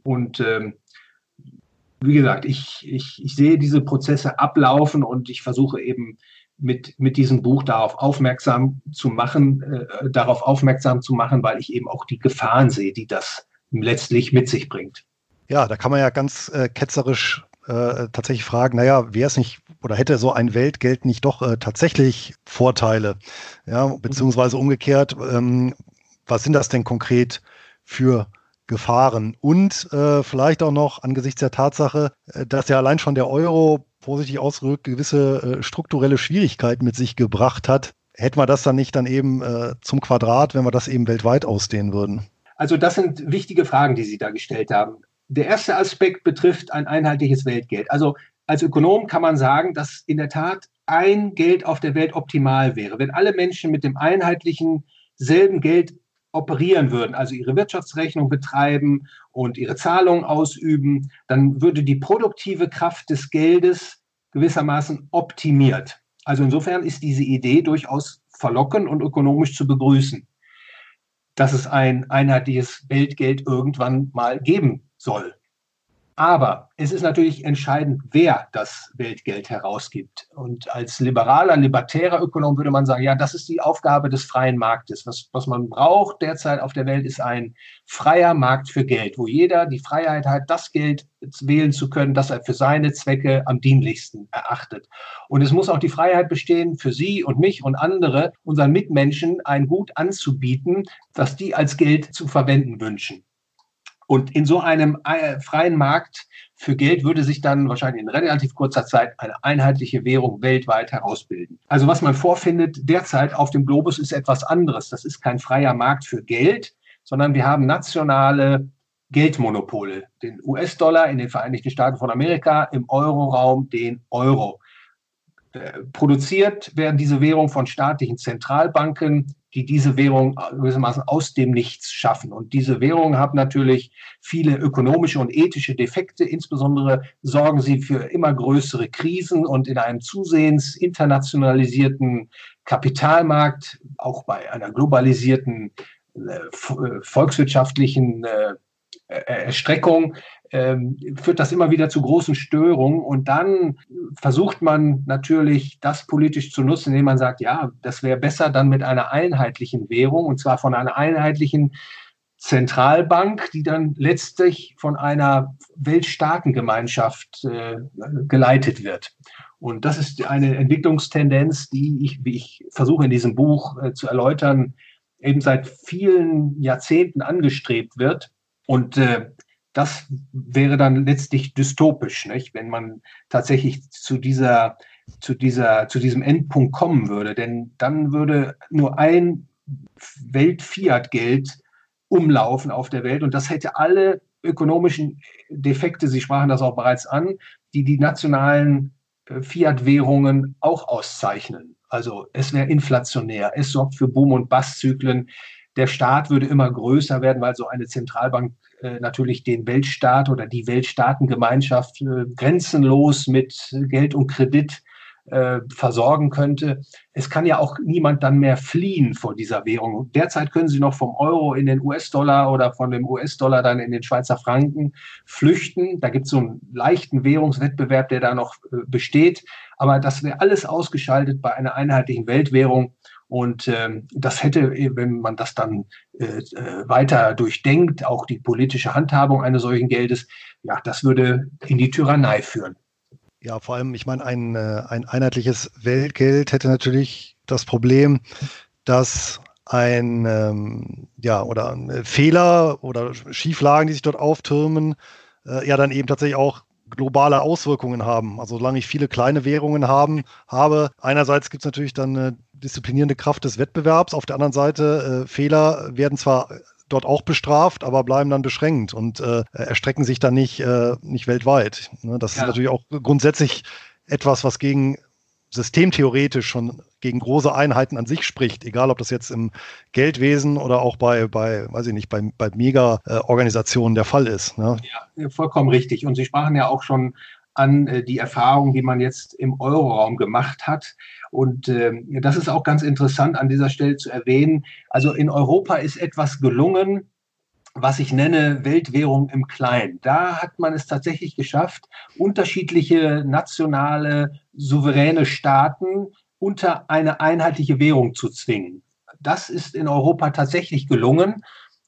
Und ähm, wie gesagt, ich, ich, ich sehe diese Prozesse ablaufen und ich versuche eben mit, mit diesem Buch darauf aufmerksam zu machen, äh, darauf aufmerksam zu machen, weil ich eben auch die Gefahren sehe, die das letztlich mit sich bringt. Ja, da kann man ja ganz äh, ketzerisch äh, tatsächlich fragen, naja, wäre es nicht oder hätte so ein Weltgeld nicht doch äh, tatsächlich Vorteile? Ja, beziehungsweise umgekehrt, ähm, was sind das denn konkret für Gefahren und äh, vielleicht auch noch angesichts der Tatsache, äh, dass ja allein schon der Euro vorsichtig ausgedrückt gewisse äh, strukturelle Schwierigkeiten mit sich gebracht hat. Hätten wir das dann nicht dann eben äh, zum Quadrat, wenn wir das eben weltweit ausdehnen würden? Also das sind wichtige Fragen, die Sie da gestellt haben. Der erste Aspekt betrifft ein einheitliches Weltgeld. Also als Ökonom kann man sagen, dass in der Tat ein Geld auf der Welt optimal wäre. Wenn alle Menschen mit dem einheitlichen selben Geld operieren würden, also ihre Wirtschaftsrechnung betreiben und ihre Zahlungen ausüben, dann würde die produktive Kraft des Geldes gewissermaßen optimiert. Also insofern ist diese Idee durchaus verlockend und ökonomisch zu begrüßen, dass es ein einheitliches Weltgeld irgendwann mal geben soll. Aber es ist natürlich entscheidend, wer das Weltgeld herausgibt. Und als liberaler, libertärer Ökonom würde man sagen, ja, das ist die Aufgabe des freien Marktes. Was, was man braucht derzeit auf der Welt ist ein freier Markt für Geld, wo jeder die Freiheit hat, das Geld wählen zu können, das er für seine Zwecke am dienlichsten erachtet. Und es muss auch die Freiheit bestehen, für Sie und mich und andere, unseren Mitmenschen, ein Gut anzubieten, das die als Geld zu verwenden wünschen. Und in so einem äh, freien Markt für Geld würde sich dann wahrscheinlich in relativ kurzer Zeit eine einheitliche Währung weltweit herausbilden. Also was man vorfindet derzeit auf dem Globus ist etwas anderes. Das ist kein freier Markt für Geld, sondern wir haben nationale Geldmonopole. Den US-Dollar in den Vereinigten Staaten von Amerika, im Euroraum den Euro. Äh, produziert werden diese Währungen von staatlichen Zentralbanken, die diese Währung gewissermaßen aus dem Nichts schaffen. Und diese Währungen haben natürlich viele ökonomische und ethische Defekte. Insbesondere sorgen sie für immer größere Krisen und in einem zusehends internationalisierten Kapitalmarkt, auch bei einer globalisierten äh, volkswirtschaftlichen äh, Erstreckung ähm, führt das immer wieder zu großen Störungen. Und dann versucht man natürlich, das politisch zu nutzen, indem man sagt, ja, das wäre besser dann mit einer einheitlichen Währung, und zwar von einer einheitlichen Zentralbank, die dann letztlich von einer Weltstaatengemeinschaft äh, geleitet wird. Und das ist eine Entwicklungstendenz, die ich, wie ich versuche in diesem Buch äh, zu erläutern, eben seit vielen Jahrzehnten angestrebt wird. Und äh, das wäre dann letztlich dystopisch, nicht? wenn man tatsächlich zu dieser, zu dieser, zu diesem Endpunkt kommen würde. Denn dann würde nur ein Welt-Fiat-Geld umlaufen auf der Welt und das hätte alle ökonomischen Defekte, Sie sprachen das auch bereits an, die die nationalen äh, Fiat-Währungen auch auszeichnen. Also es wäre inflationär, es sorgt für Boom- und Basszyklen. Der Staat würde immer größer werden, weil so eine Zentralbank äh, natürlich den Weltstaat oder die Weltstaatengemeinschaft äh, grenzenlos mit Geld und Kredit äh, versorgen könnte. Es kann ja auch niemand dann mehr fliehen vor dieser Währung. Derzeit können Sie noch vom Euro in den US-Dollar oder von dem US-Dollar dann in den Schweizer Franken flüchten. Da gibt es so einen leichten Währungswettbewerb, der da noch äh, besteht. Aber das wäre alles ausgeschaltet bei einer einheitlichen Weltwährung. Und ähm, das hätte, wenn man das dann äh, äh, weiter durchdenkt, auch die politische Handhabung eines solchen Geldes, ja, das würde in die Tyrannei führen. Ja, vor allem, ich meine, ein, äh, ein einheitliches Weltgeld hätte natürlich das Problem, dass ein ähm, ja oder Fehler oder Schieflagen, die sich dort auftürmen, äh, ja dann eben tatsächlich auch globale Auswirkungen haben. Also solange ich viele kleine Währungen haben, habe, einerseits gibt es natürlich dann eine disziplinierende Kraft des Wettbewerbs, auf der anderen Seite äh, Fehler werden zwar dort auch bestraft, aber bleiben dann beschränkt und äh, erstrecken sich dann nicht, äh, nicht weltweit. Ne? Das ja. ist natürlich auch grundsätzlich etwas, was gegen systemtheoretisch schon gegen große Einheiten an sich spricht, egal ob das jetzt im Geldwesen oder auch bei, bei weiß ich nicht, bei, bei Mega-Organisationen der Fall ist. Ne? Ja, vollkommen richtig. Und Sie sprachen ja auch schon an äh, die Erfahrungen, die man jetzt im Euroraum gemacht hat. Und äh, das ist auch ganz interessant an dieser Stelle zu erwähnen. Also in Europa ist etwas gelungen, was ich nenne Weltwährung im Kleinen. Da hat man es tatsächlich geschafft, unterschiedliche nationale, souveräne Staaten unter eine einheitliche Währung zu zwingen. Das ist in Europa tatsächlich gelungen.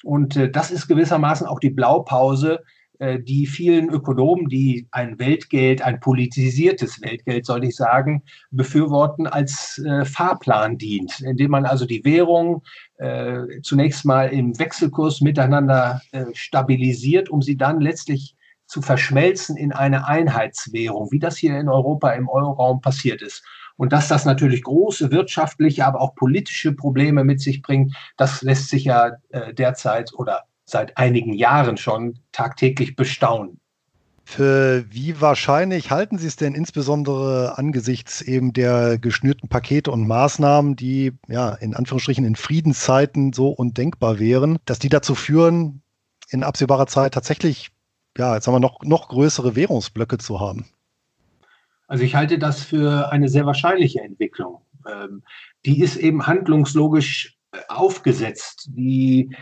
Und äh, das ist gewissermaßen auch die Blaupause, die vielen Ökonomen, die ein Weltgeld, ein politisiertes Weltgeld, soll ich sagen, befürworten, als äh, Fahrplan dient, indem man also die Währung äh, zunächst mal im Wechselkurs miteinander äh, stabilisiert, um sie dann letztlich zu verschmelzen in eine Einheitswährung, wie das hier in Europa im Euroraum passiert ist. Und dass das natürlich große wirtschaftliche, aber auch politische Probleme mit sich bringt, das lässt sich ja äh, derzeit oder seit einigen Jahren schon tagtäglich bestaunen. Für wie wahrscheinlich halten Sie es denn insbesondere angesichts eben der geschnürten Pakete und Maßnahmen, die ja in Anführungsstrichen in Friedenszeiten so undenkbar wären, dass die dazu führen, in absehbarer Zeit tatsächlich, ja, jetzt haben wir noch, noch größere Währungsblöcke zu haben? Also ich halte das für eine sehr wahrscheinliche Entwicklung. Ähm, die ist eben handlungslogisch äh, aufgesetzt. Die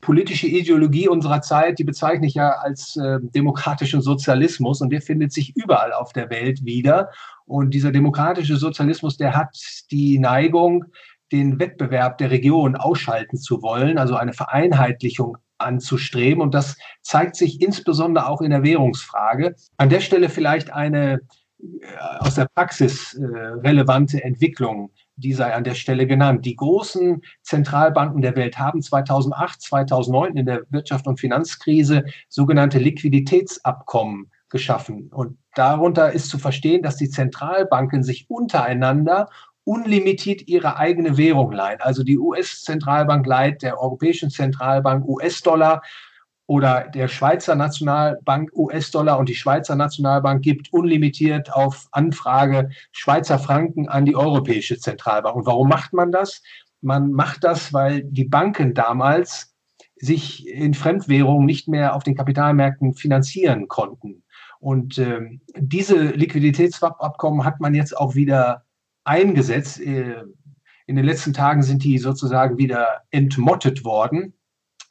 politische Ideologie unserer Zeit, die bezeichne ich ja als äh, demokratischen Sozialismus und der findet sich überall auf der Welt wieder. Und dieser demokratische Sozialismus, der hat die Neigung, den Wettbewerb der Region ausschalten zu wollen, also eine Vereinheitlichung anzustreben. Und das zeigt sich insbesondere auch in der Währungsfrage. An der Stelle vielleicht eine äh, aus der Praxis äh, relevante Entwicklung die sei an der Stelle genannt. Die großen Zentralbanken der Welt haben 2008, 2009 in der Wirtschaft- und Finanzkrise sogenannte Liquiditätsabkommen geschaffen. Und darunter ist zu verstehen, dass die Zentralbanken sich untereinander unlimitiert ihre eigene Währung leihen. Also die US-Zentralbank leiht der Europäischen Zentralbank US-Dollar oder der Schweizer Nationalbank US-Dollar und die Schweizer Nationalbank gibt unlimitiert auf Anfrage Schweizer Franken an die Europäische Zentralbank. Und warum macht man das? Man macht das, weil die Banken damals sich in Fremdwährungen nicht mehr auf den Kapitalmärkten finanzieren konnten. Und äh, diese Liquiditätsabkommen hat man jetzt auch wieder eingesetzt. Äh, in den letzten Tagen sind die sozusagen wieder entmottet worden,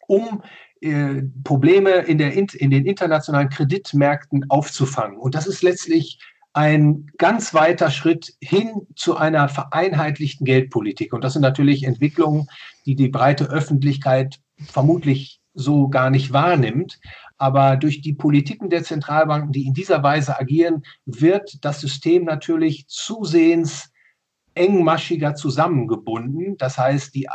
um äh, Probleme in, der, in den internationalen Kreditmärkten aufzufangen. Und das ist letztlich ein ganz weiter Schritt hin zu einer vereinheitlichten Geldpolitik. Und das sind natürlich Entwicklungen, die die breite Öffentlichkeit vermutlich so gar nicht wahrnimmt. Aber durch die Politiken der Zentralbanken, die in dieser Weise agieren, wird das System natürlich zusehends engmaschiger zusammengebunden. Das heißt, die äh,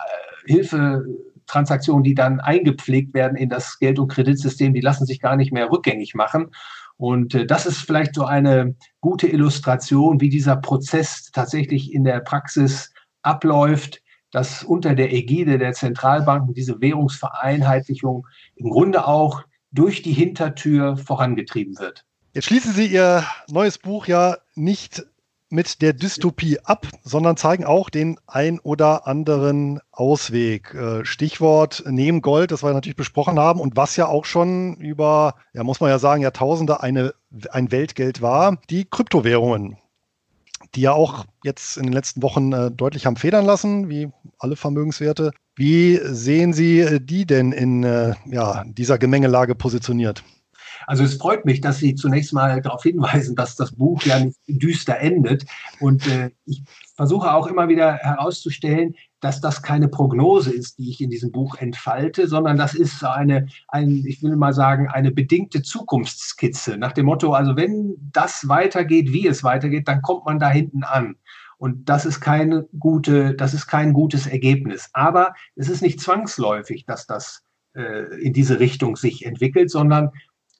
Hilfe Transaktionen, die dann eingepflegt werden in das Geld- und Kreditsystem, die lassen sich gar nicht mehr rückgängig machen. Und äh, das ist vielleicht so eine gute Illustration, wie dieser Prozess tatsächlich in der Praxis abläuft, dass unter der Ägide der Zentralbanken diese Währungsvereinheitlichung im Grunde auch durch die Hintertür vorangetrieben wird. Jetzt schließen Sie Ihr neues Buch ja nicht mit der Dystopie ab, sondern zeigen auch den ein oder anderen Ausweg. Äh, Stichwort Nehmen Gold, das wir natürlich besprochen haben und was ja auch schon über, ja muss man ja sagen, Jahrtausende eine, ein Weltgeld war, die Kryptowährungen, die ja auch jetzt in den letzten Wochen äh, deutlich haben federn lassen, wie alle Vermögenswerte. Wie sehen Sie die denn in äh, ja, dieser Gemengelage positioniert? Also es freut mich, dass Sie zunächst mal darauf hinweisen, dass das Buch ja nicht düster endet. Und äh, ich versuche auch immer wieder herauszustellen, dass das keine Prognose ist, die ich in diesem Buch entfalte, sondern das ist eine, ein, ich will mal sagen, eine bedingte Zukunftsskizze nach dem Motto, also wenn das weitergeht, wie es weitergeht, dann kommt man da hinten an. Und das ist keine gute, das ist kein gutes Ergebnis. Aber es ist nicht zwangsläufig, dass das äh, in diese Richtung sich entwickelt, sondern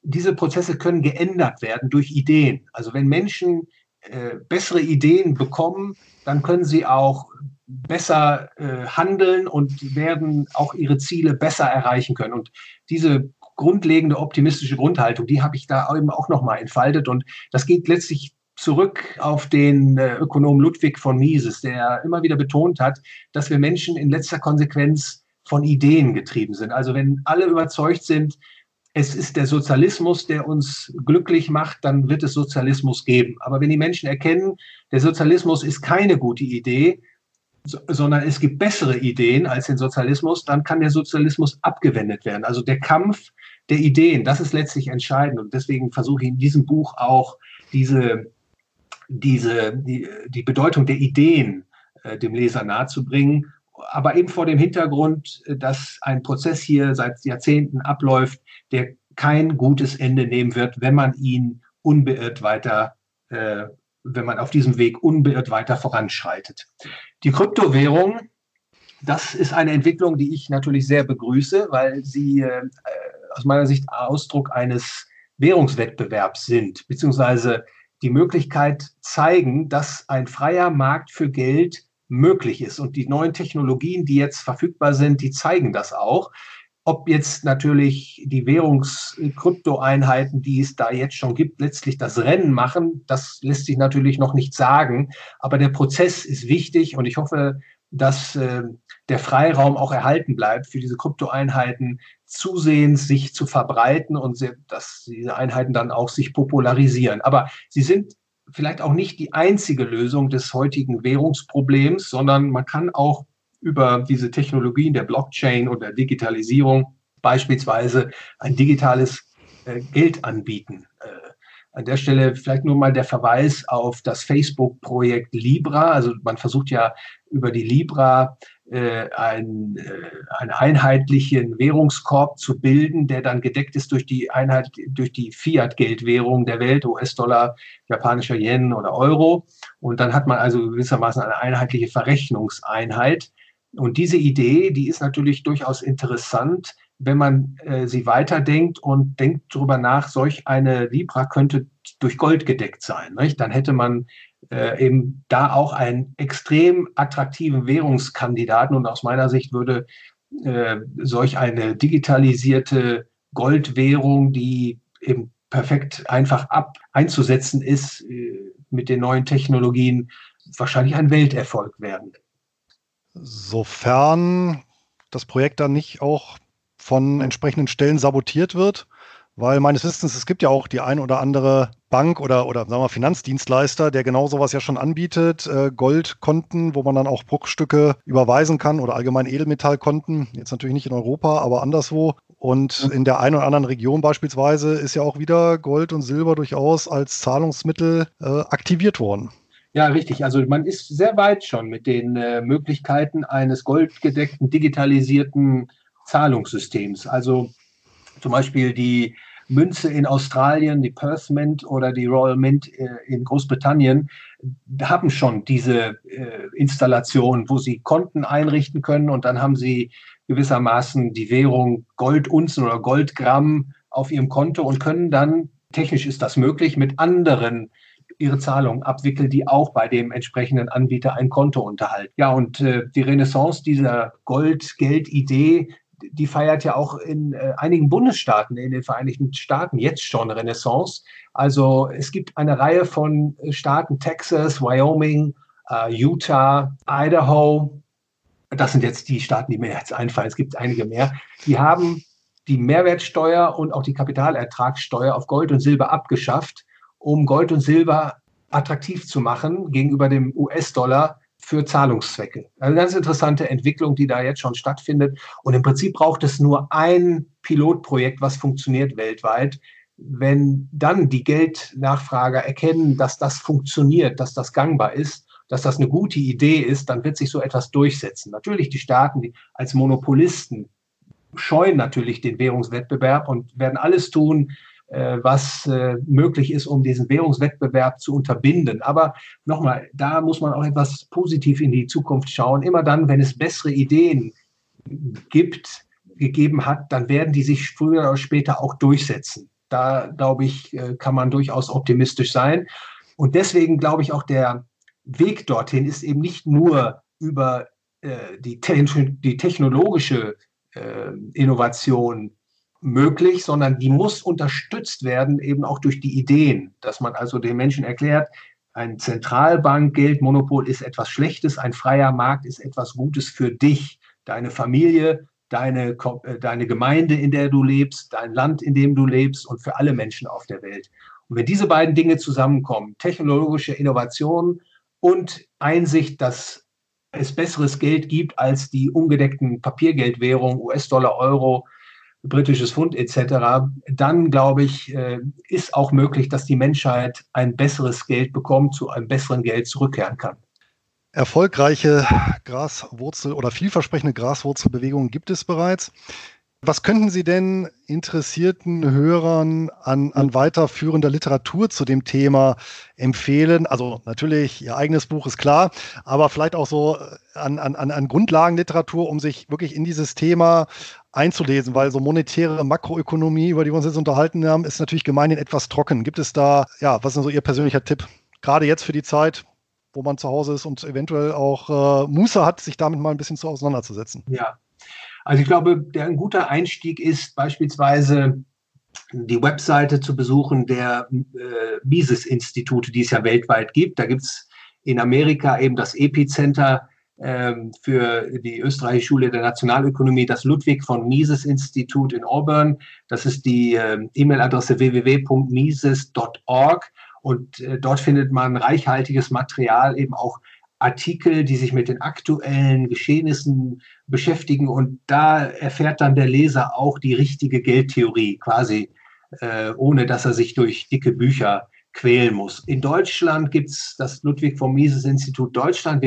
diese Prozesse können geändert werden durch Ideen. Also wenn Menschen äh, bessere Ideen bekommen, dann können sie auch besser äh, handeln und werden auch ihre Ziele besser erreichen können. Und diese grundlegende optimistische Grundhaltung, die habe ich da eben auch nochmal entfaltet. Und das geht letztlich zurück auf den äh, Ökonom Ludwig von Mises, der immer wieder betont hat, dass wir Menschen in letzter Konsequenz von Ideen getrieben sind. Also wenn alle überzeugt sind, es ist der Sozialismus, der uns glücklich macht, dann wird es Sozialismus geben. Aber wenn die Menschen erkennen, der Sozialismus ist keine gute Idee, sondern es gibt bessere Ideen als den Sozialismus, dann kann der Sozialismus abgewendet werden. Also der Kampf der Ideen, das ist letztlich entscheidend. Und deswegen versuche ich in diesem Buch auch diese, diese, die, die Bedeutung der Ideen äh, dem Leser nahezubringen. Aber eben vor dem Hintergrund, dass ein Prozess hier seit Jahrzehnten abläuft, der kein gutes Ende nehmen wird, wenn man ihn unbeirrt weiter, äh, wenn man auf diesem Weg unbeirrt weiter voranschreitet. Die Kryptowährung, das ist eine Entwicklung, die ich natürlich sehr begrüße, weil sie äh, aus meiner Sicht Ausdruck eines Währungswettbewerbs sind, beziehungsweise die Möglichkeit zeigen, dass ein freier Markt für Geld möglich ist. Und die neuen Technologien, die jetzt verfügbar sind, die zeigen das auch. Ob jetzt natürlich die Währungskryptoeinheiten, die es da jetzt schon gibt, letztlich das Rennen machen, das lässt sich natürlich noch nicht sagen. Aber der Prozess ist wichtig und ich hoffe, dass äh, der Freiraum auch erhalten bleibt für diese Kryptoeinheiten zusehends sich zu verbreiten und sie, dass diese Einheiten dann auch sich popularisieren. Aber sie sind vielleicht auch nicht die einzige Lösung des heutigen Währungsproblems, sondern man kann auch über diese Technologien der Blockchain oder Digitalisierung beispielsweise ein digitales äh, Geld anbieten. Äh, an der Stelle vielleicht nur mal der Verweis auf das Facebook-Projekt Libra. Also man versucht ja über die Libra äh, ein, äh, einen einheitlichen Währungskorb zu bilden, der dann gedeckt ist durch die Einheit, durch die Fiat-Geldwährung der Welt, US-Dollar, japanischer Yen oder Euro. Und dann hat man also gewissermaßen eine einheitliche Verrechnungseinheit. Und diese Idee, die ist natürlich durchaus interessant, wenn man äh, sie weiterdenkt und denkt darüber nach, solch eine Libra könnte durch Gold gedeckt sein. Nicht? Dann hätte man äh, eben da auch einen extrem attraktiven Währungskandidaten und aus meiner Sicht würde äh, solch eine digitalisierte Goldwährung, die eben perfekt einfach ab einzusetzen ist äh, mit den neuen Technologien, wahrscheinlich ein Welterfolg werden. Sofern das Projekt dann nicht auch von entsprechenden Stellen sabotiert wird, weil meines Wissens, es gibt ja auch die ein oder andere Bank oder, oder sagen wir Finanzdienstleister, der genau sowas ja schon anbietet, äh, Goldkonten, wo man dann auch Bruchstücke überweisen kann oder allgemein Edelmetallkonten, jetzt natürlich nicht in Europa, aber anderswo. Und in der einen oder anderen Region beispielsweise ist ja auch wieder Gold und Silber durchaus als Zahlungsmittel äh, aktiviert worden. Ja, richtig. Also man ist sehr weit schon mit den äh, Möglichkeiten eines goldgedeckten, digitalisierten Zahlungssystems. Also zum Beispiel die Münze in Australien, die Perth Mint oder die Royal Mint äh, in Großbritannien haben schon diese äh, Installation, wo sie Konten einrichten können und dann haben sie gewissermaßen die Währung Goldunzen oder Goldgramm auf ihrem Konto und können dann, technisch ist das möglich, mit anderen ihre Zahlungen abwickeln, die auch bei dem entsprechenden Anbieter ein Konto unterhalten. Ja, und äh, die Renaissance dieser Gold-Geld-Idee, die feiert ja auch in äh, einigen Bundesstaaten in den Vereinigten Staaten jetzt schon Renaissance. Also es gibt eine Reihe von Staaten, Texas, Wyoming, äh, Utah, Idaho. Das sind jetzt die Staaten, die mir jetzt einfallen. Es gibt einige mehr. Die haben die Mehrwertsteuer und auch die Kapitalertragssteuer auf Gold und Silber abgeschafft um Gold und Silber attraktiv zu machen gegenüber dem US-Dollar für Zahlungszwecke. Eine ganz interessante Entwicklung, die da jetzt schon stattfindet. Und im Prinzip braucht es nur ein Pilotprojekt, was funktioniert weltweit. wenn dann die Geldnachfrager erkennen, dass das funktioniert, dass das gangbar ist, dass das eine gute Idee ist, dann wird sich so etwas durchsetzen. Natürlich die Staaten die als Monopolisten scheuen natürlich den Währungswettbewerb und werden alles tun, was äh, möglich ist, um diesen Währungswettbewerb zu unterbinden. Aber nochmal, da muss man auch etwas positiv in die Zukunft schauen. Immer dann, wenn es bessere Ideen gibt, gegeben hat, dann werden die sich früher oder später auch durchsetzen. Da, glaube ich, äh, kann man durchaus optimistisch sein. Und deswegen glaube ich auch, der Weg dorthin ist eben nicht nur über äh, die, die, technologische äh, Innovation möglich, sondern die muss unterstützt werden, eben auch durch die Ideen, dass man also den Menschen erklärt, ein Zentralbankgeldmonopol ist etwas Schlechtes, ein freier Markt ist etwas Gutes für dich, deine Familie, deine, äh, deine Gemeinde, in der du lebst, dein Land, in dem du lebst und für alle Menschen auf der Welt. Und wenn diese beiden Dinge zusammenkommen, technologische Innovation und Einsicht, dass es besseres Geld gibt als die ungedeckten Papiergeldwährungen, US-Dollar, Euro, britisches Pfund etc., dann glaube ich, äh, ist auch möglich, dass die Menschheit ein besseres Geld bekommt, zu einem besseren Geld zurückkehren kann. Erfolgreiche Graswurzel- oder vielversprechende Graswurzelbewegungen gibt es bereits. Was könnten Sie denn interessierten Hörern an, an weiterführender Literatur zu dem Thema empfehlen? Also natürlich Ihr eigenes Buch ist klar, aber vielleicht auch so an, an, an Grundlagenliteratur, um sich wirklich in dieses Thema einzulesen, weil so monetäre Makroökonomie, über die wir uns jetzt unterhalten haben, ist natürlich gemeinhin etwas trocken. Gibt es da, ja, was ist so Ihr persönlicher Tipp? Gerade jetzt für die Zeit, wo man zu Hause ist und eventuell auch äh, Muße hat, sich damit mal ein bisschen zu auseinanderzusetzen. Ja, also ich glaube, der ein guter Einstieg ist beispielsweise die Webseite zu besuchen der äh, Mises-Institute, die es ja weltweit gibt. Da gibt es in Amerika eben das Epicenter für die österreichische Schule der Nationalökonomie, das Ludwig von Mises Institut in Auburn. Das ist die äh, E-Mail-Adresse www.mises.org und äh, dort findet man reichhaltiges Material, eben auch Artikel, die sich mit den aktuellen Geschehnissen beschäftigen. Und da erfährt dann der Leser auch die richtige Geldtheorie, quasi äh, ohne dass er sich durch dicke Bücher quälen muss. In Deutschland gibt es das Ludwig von Mises Institut Deutschland,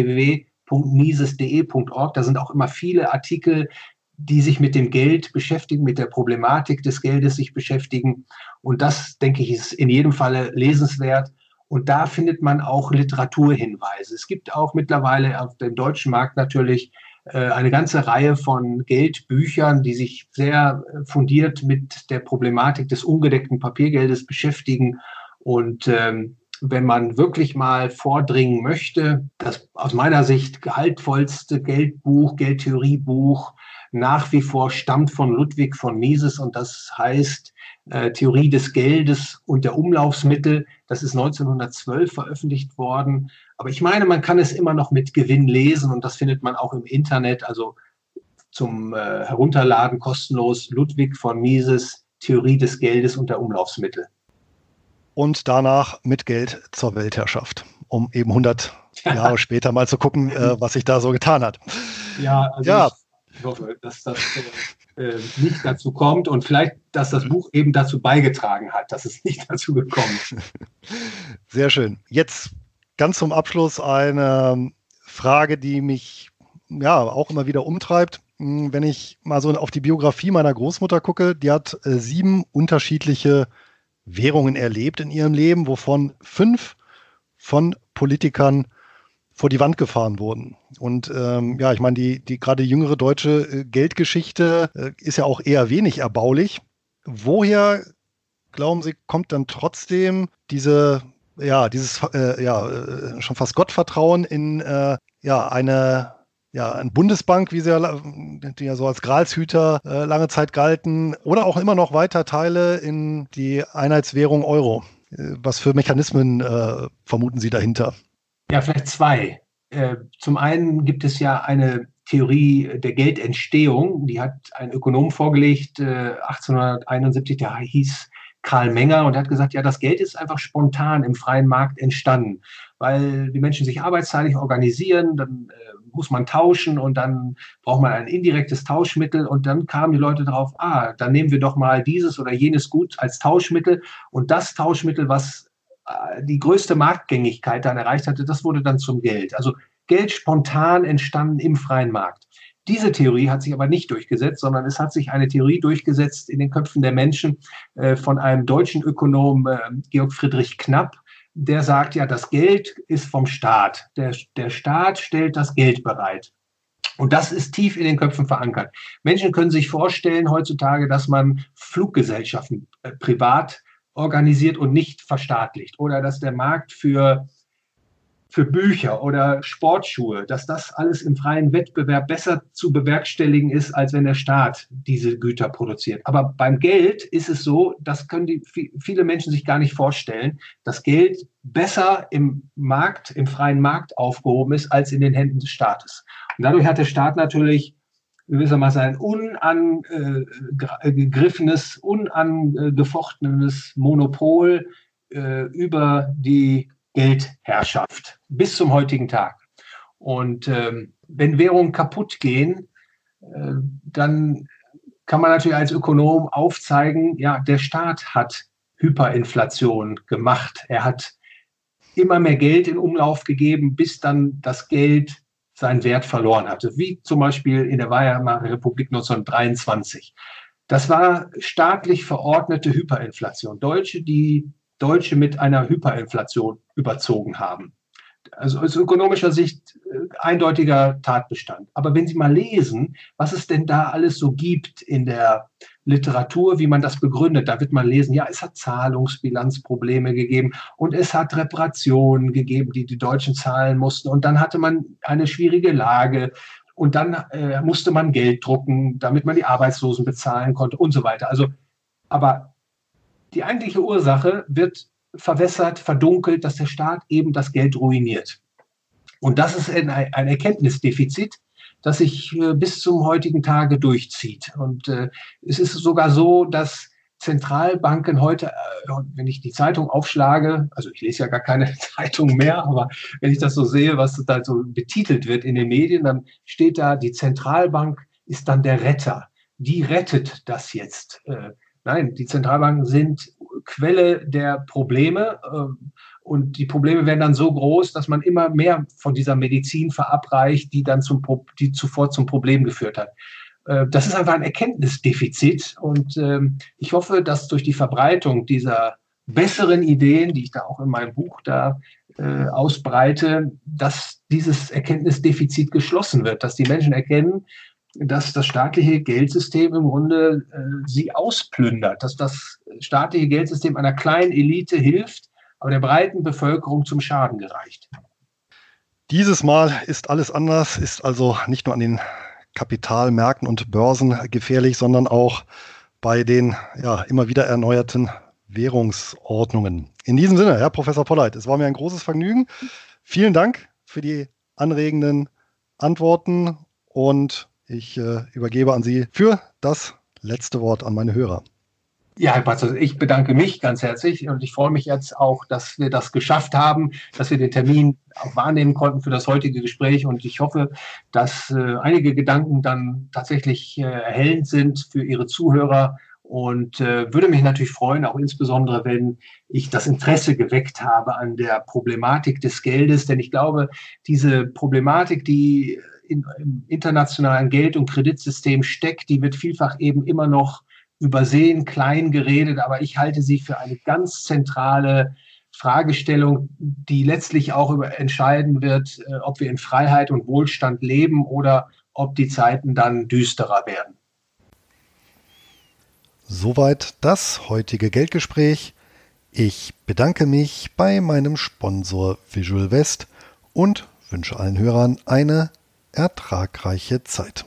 www.mises.de.org. Da sind auch immer viele Artikel, die sich mit dem Geld beschäftigen, mit der Problematik des Geldes sich beschäftigen. Und das, denke ich, ist in jedem Falle lesenswert. Und da findet man auch Literaturhinweise. Es gibt auch mittlerweile auf dem deutschen Markt natürlich äh, eine ganze Reihe von Geldbüchern, die sich sehr äh, fundiert mit der Problematik des ungedeckten Papiergeldes beschäftigen. Und ähm, wenn man wirklich mal vordringen möchte, das aus meiner Sicht gehaltvollste Geldbuch, Geldtheoriebuch nach wie vor stammt von Ludwig von Mises und das heißt äh, Theorie des Geldes und der Umlaufsmittel. Das ist 1912 veröffentlicht worden. Aber ich meine, man kann es immer noch mit Gewinn lesen und das findet man auch im Internet, also zum äh, Herunterladen kostenlos. Ludwig von Mises, Theorie des Geldes und der Umlaufsmittel. Und danach mit Geld zur Weltherrschaft, um eben 100 Jahre später mal zu gucken, äh, was sich da so getan hat. Ja, also ja. Ich, ich hoffe, dass das äh, nicht dazu kommt und vielleicht, dass das Buch eben dazu beigetragen hat, dass es nicht dazu gekommen ist. Sehr schön. Jetzt ganz zum Abschluss eine Frage, die mich ja auch immer wieder umtreibt. Hm, wenn ich mal so auf die Biografie meiner Großmutter gucke, die hat äh, sieben unterschiedliche Währungen erlebt in ihrem Leben, wovon fünf von Politikern vor die Wand gefahren wurden. Und ähm, ja, ich meine, die, die gerade jüngere deutsche äh, Geldgeschichte äh, ist ja auch eher wenig erbaulich. Woher, glauben Sie, kommt dann trotzdem diese, ja, dieses äh, ja, äh, schon fast Gottvertrauen in äh, ja, eine ja, eine Bundesbank, wie sie ja, die ja so als Gralshüter äh, lange Zeit galten, oder auch immer noch weiter Teile in die Einheitswährung Euro. Äh, was für Mechanismen äh, vermuten Sie dahinter? Ja, vielleicht zwei. Äh, zum einen gibt es ja eine Theorie der Geldentstehung, die hat ein Ökonom vorgelegt, 1871, äh, der hieß Karl Menger und hat gesagt, ja, das Geld ist einfach spontan im freien Markt entstanden. weil die Menschen sich arbeitsteilig organisieren, dann äh, muss man tauschen und dann braucht man ein indirektes Tauschmittel und dann kamen die Leute drauf, ah, dann nehmen wir doch mal dieses oder jenes Gut als Tauschmittel und das Tauschmittel, was äh, die größte Marktgängigkeit dann erreicht hatte, das wurde dann zum Geld. Also Geld spontan entstanden im freien Markt. Diese Theorie hat sich aber nicht durchgesetzt, sondern es hat sich eine Theorie durchgesetzt in den Köpfen der Menschen äh, von einem deutschen Ökonom, äh, Georg Friedrich Knapp, der sagt ja, das Geld ist vom Staat. Der, der Staat stellt das Geld bereit. Und das ist tief in den Köpfen verankert. Menschen können sich vorstellen heutzutage, dass man Fluggesellschaften äh, privat organisiert und nicht verstaatlicht oder dass der Markt für für Bücher oder Sportschuhe, dass das alles im freien Wettbewerb besser zu bewerkstelligen ist, als wenn der Staat diese Güter produziert. Aber beim Geld ist es so, das können die, viele Menschen sich gar nicht vorstellen, dass Geld besser im Markt, im freien Markt aufgehoben ist, als in den Händen des Staates. Und dadurch hat der Staat natürlich gewissermaßen ein unangegriffenes, unangefochtenes Monopol äh, über die Geldherrschaft bis zum heutigen Tag. Und ähm, wenn Währungen kaputt gehen, äh, dann kann man natürlich als Ökonom aufzeigen, ja, der Staat hat Hyperinflation gemacht. Er hat immer mehr Geld in Umlauf gegeben, bis dann das Geld seinen Wert verloren hatte, wie zum Beispiel in der Weimarer Republik 1923. Das war staatlich verordnete Hyperinflation. Deutsche, die Deutsche mit einer Hyperinflation überzogen haben. Also aus ökonomischer Sicht äh, eindeutiger Tatbestand. Aber wenn Sie mal lesen, was es denn da alles so gibt in der Literatur, wie man das begründet, da wird man lesen, ja, es hat Zahlungsbilanzprobleme gegeben und es hat Reparationen gegeben, die die Deutschen zahlen mussten. Und dann hatte man eine schwierige Lage und dann äh, musste man Geld drucken, damit man die Arbeitslosen bezahlen konnte und so weiter. Also, aber die eigentliche Ursache wird verwässert, verdunkelt, dass der Staat eben das Geld ruiniert. Und das ist ein, Erkenntnisdefizit, das sich äh, bis zum heutigen Tage durchzieht. Und äh, es ist sogar so, dass Zentralbanken heute, äh, wenn ich die Zeitung aufschlage, also ich lese ja gar keine Zeitung mehr, aber wenn ich das so sehe, was da so betitelt wird in den Medien, dann steht da, die Zentralbank ist dann der Retter. Die rettet das jetzt. Äh, Nein, die Zentralbanken sind Quelle der Probleme ähm, und die Probleme werden dann so groß, dass man immer mehr von dieser Medizin verabreicht, die dann zum, die zuvor zum Problem geführt hat. Äh, das ist einfach ein Erkenntnisdefizit und ähm, ich hoffe, dass durch die Verbreitung dieser besseren Ideen, die ich da auch in meinem Buch da äh, ausbreite, dass dieses Erkenntnisdefizit geschlossen wird, dass die Menschen erkennen, dass das staatliche Geldsystem im Grunde äh, sie ausplündert, dass das staatliche Geldsystem einer kleinen Elite hilft, aber der breiten Bevölkerung zum Schaden gereicht. Dieses Mal ist alles anders, ist also nicht nur an den Kapitalmärkten und Börsen gefährlich, sondern auch bei den ja, immer wieder erneuerten Währungsordnungen. In diesem Sinne, Herr Professor Polleit, es war mir ein großes Vergnügen. Vielen Dank für die anregenden Antworten und ich äh, übergebe an Sie für das letzte Wort an meine Hörer. Ja, Herr Patzer, ich bedanke mich ganz herzlich und ich freue mich jetzt auch, dass wir das geschafft haben, dass wir den Termin auch wahrnehmen konnten für das heutige Gespräch. Und ich hoffe, dass äh, einige Gedanken dann tatsächlich äh, erhellend sind für Ihre Zuhörer. Und äh, würde mich natürlich freuen, auch insbesondere, wenn ich das Interesse geweckt habe an der Problematik des Geldes, denn ich glaube, diese Problematik, die in, im internationalen Geld- und Kreditsystem steckt, die wird vielfach eben immer noch übersehen, klein geredet, aber ich halte sie für eine ganz zentrale Fragestellung, die letztlich auch über entscheiden wird, äh, ob wir in Freiheit und Wohlstand leben oder ob die Zeiten dann düsterer werden. Soweit das heutige Geldgespräch. Ich bedanke mich bei meinem Sponsor Visual West und wünsche allen Hörern eine ertragreiche Zeit.